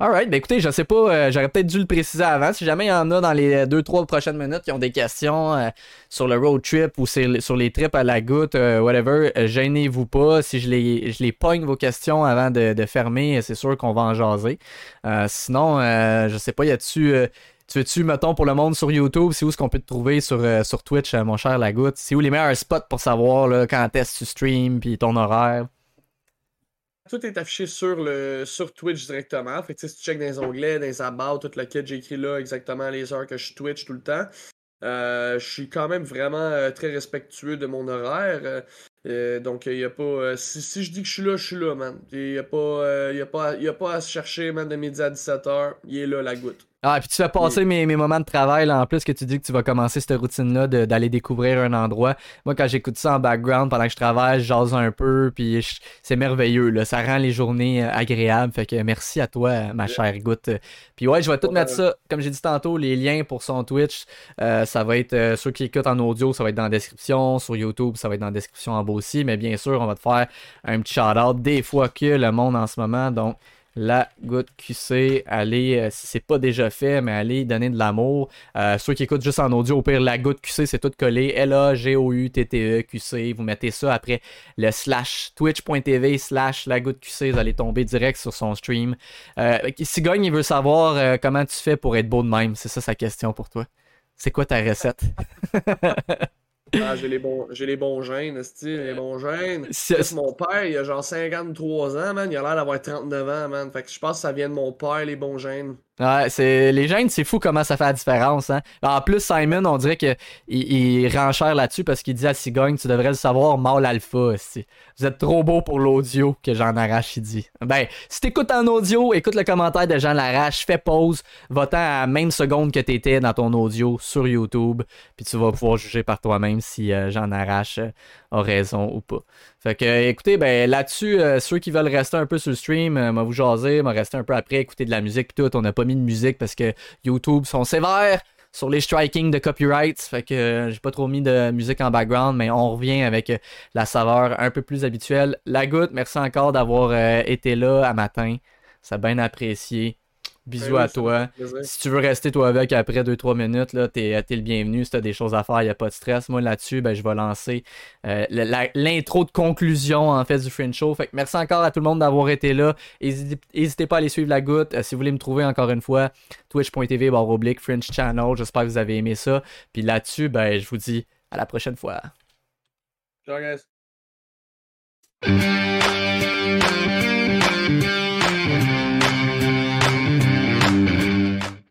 Alright, ben écoutez, je sais pas, euh, j'aurais peut-être dû le préciser avant. Si jamais il y en a dans les 2-3 prochaines minutes qui ont des questions euh, sur le road trip ou sur, les trips à la goutte, euh, whatever, euh, gênez-vous pas. Si je les, je les pogne vos questions avant de, fermer, c'est sûr qu'on va en jaser. Euh, sinon, euh, je sais pas, y a-tu. euh, tu veux-tu, mettons, pour le monde sur YouTube, c'est où est-ce qu'on peut te trouver sur, euh, sur Twitch, euh, mon cher Lagoutte? C'est où les meilleurs spots pour savoir quand est-ce que tu stream puis ton horaire? Tout est affiché sur le sur Twitch directement. Fait si tu check dans les onglets, dans les about, tout le kit, j'ai écrit là exactement les heures que je Twitch tout le temps. Euh, je suis quand même vraiment euh, très respectueux de mon horaire. euh, donc, il a pas. si, je dis que je suis là, je suis là, man. Il y a pas, a a pas à se chercher, man, de midi à 17h. Il est là, la goutte. Ah, puis tu fais passer mes, mes moments de travail, là, en plus que tu dis que tu vas commencer cette routine-là d'aller découvrir un endroit. Moi, quand j'écoute ça en background pendant que je travaille, je jase un peu, puis c'est merveilleux, là. Ça rend les journées euh, agréables. Fait que merci à toi, ma chère Goutte. Puis ouais, je vais tout mettre ça, comme j'ai dit tantôt, les liens pour son Twitch, euh, ça va être, euh, ceux qui écoutent en audio, ça va être dans la description. Sur YouTube, ça va être dans la description en bas aussi. Mais bien sûr, on va te faire un petit shout-out des fois que le monde en ce moment. Donc, la goutte QC, allez, euh, si c'est pas déjà fait, mais allez donner de l'amour. Euh, ceux qui écoutent juste en audio, au pire, la goutte QC, c'est tout collé. L-A-G-O-U-T-T-E QC. Vous mettez ça après le slash twitch.tv slash la goutte QC. Vous allez tomber direct sur son stream. Euh, il veut savoir euh, comment tu fais pour être beau de même. C'est ça sa question pour toi. C'est quoi ta recette? [laughs] Ah, j'ai les bons, j'ai les bons gènes, esti, les bons gènes. C'est- Chris, mon père, il a genre 53 ans, man. Il a l'air d'avoir 39 ans, man. Fait que je pense que ça vient de mon père, les bons gènes. Ouais, c'est les gènes, c'est fou comment ça fait la différence. Hein? En plus, Simon, on dirait que il, il renchère là-dessus parce qu'il dit à Cigogne, tu devrais le savoir, mâle alpha. esti. Vous êtes trop beau pour l'audio que Jean Arrache il dit. Ben, si t'écoutes en audio, écoute le commentaire de Jean Larache, fais pause, va-t'en à la même seconde que t'étais dans ton audio sur YouTube, puis tu vas pouvoir juger par toi-même si euh, Jean Arrache a raison ou pas. Fait que, euh, écoutez, ben là-dessus, euh, ceux qui veulent rester un peu sur le stream, euh, m'a vous jaser, m'a rester un peu après, écouter de la musique tout. On n'a pas mis de musique parce que YouTube sont sévères sur les striking de copyright. Fait que euh, j'ai pas trop mis de musique en background, mais on revient avec la saveur un peu plus habituelle. La goutte, merci encore d'avoir été là à matin. Ça a bien apprécié. Bisous Ben oui, à toi. Si tu veux rester toi avec après 2-3 minutes, là, t'es, t'es le bienvenu. Si t'as des choses à faire, il n'y a pas de stress. Moi là-dessus, ben, je vais lancer euh, la- l'intro de conclusion en fait du Fringe Show. Fait que merci encore à tout le monde d'avoir été là. N'hésitez, n'hésitez pas à aller suivre la goutte. Euh, si vous voulez me trouver encore une fois, twitch.tv barre oblique Fringe Channel. J'espère que vous avez aimé ça. Puis là-dessus, ben, je vous dis à la prochaine fois. Ciao, guys.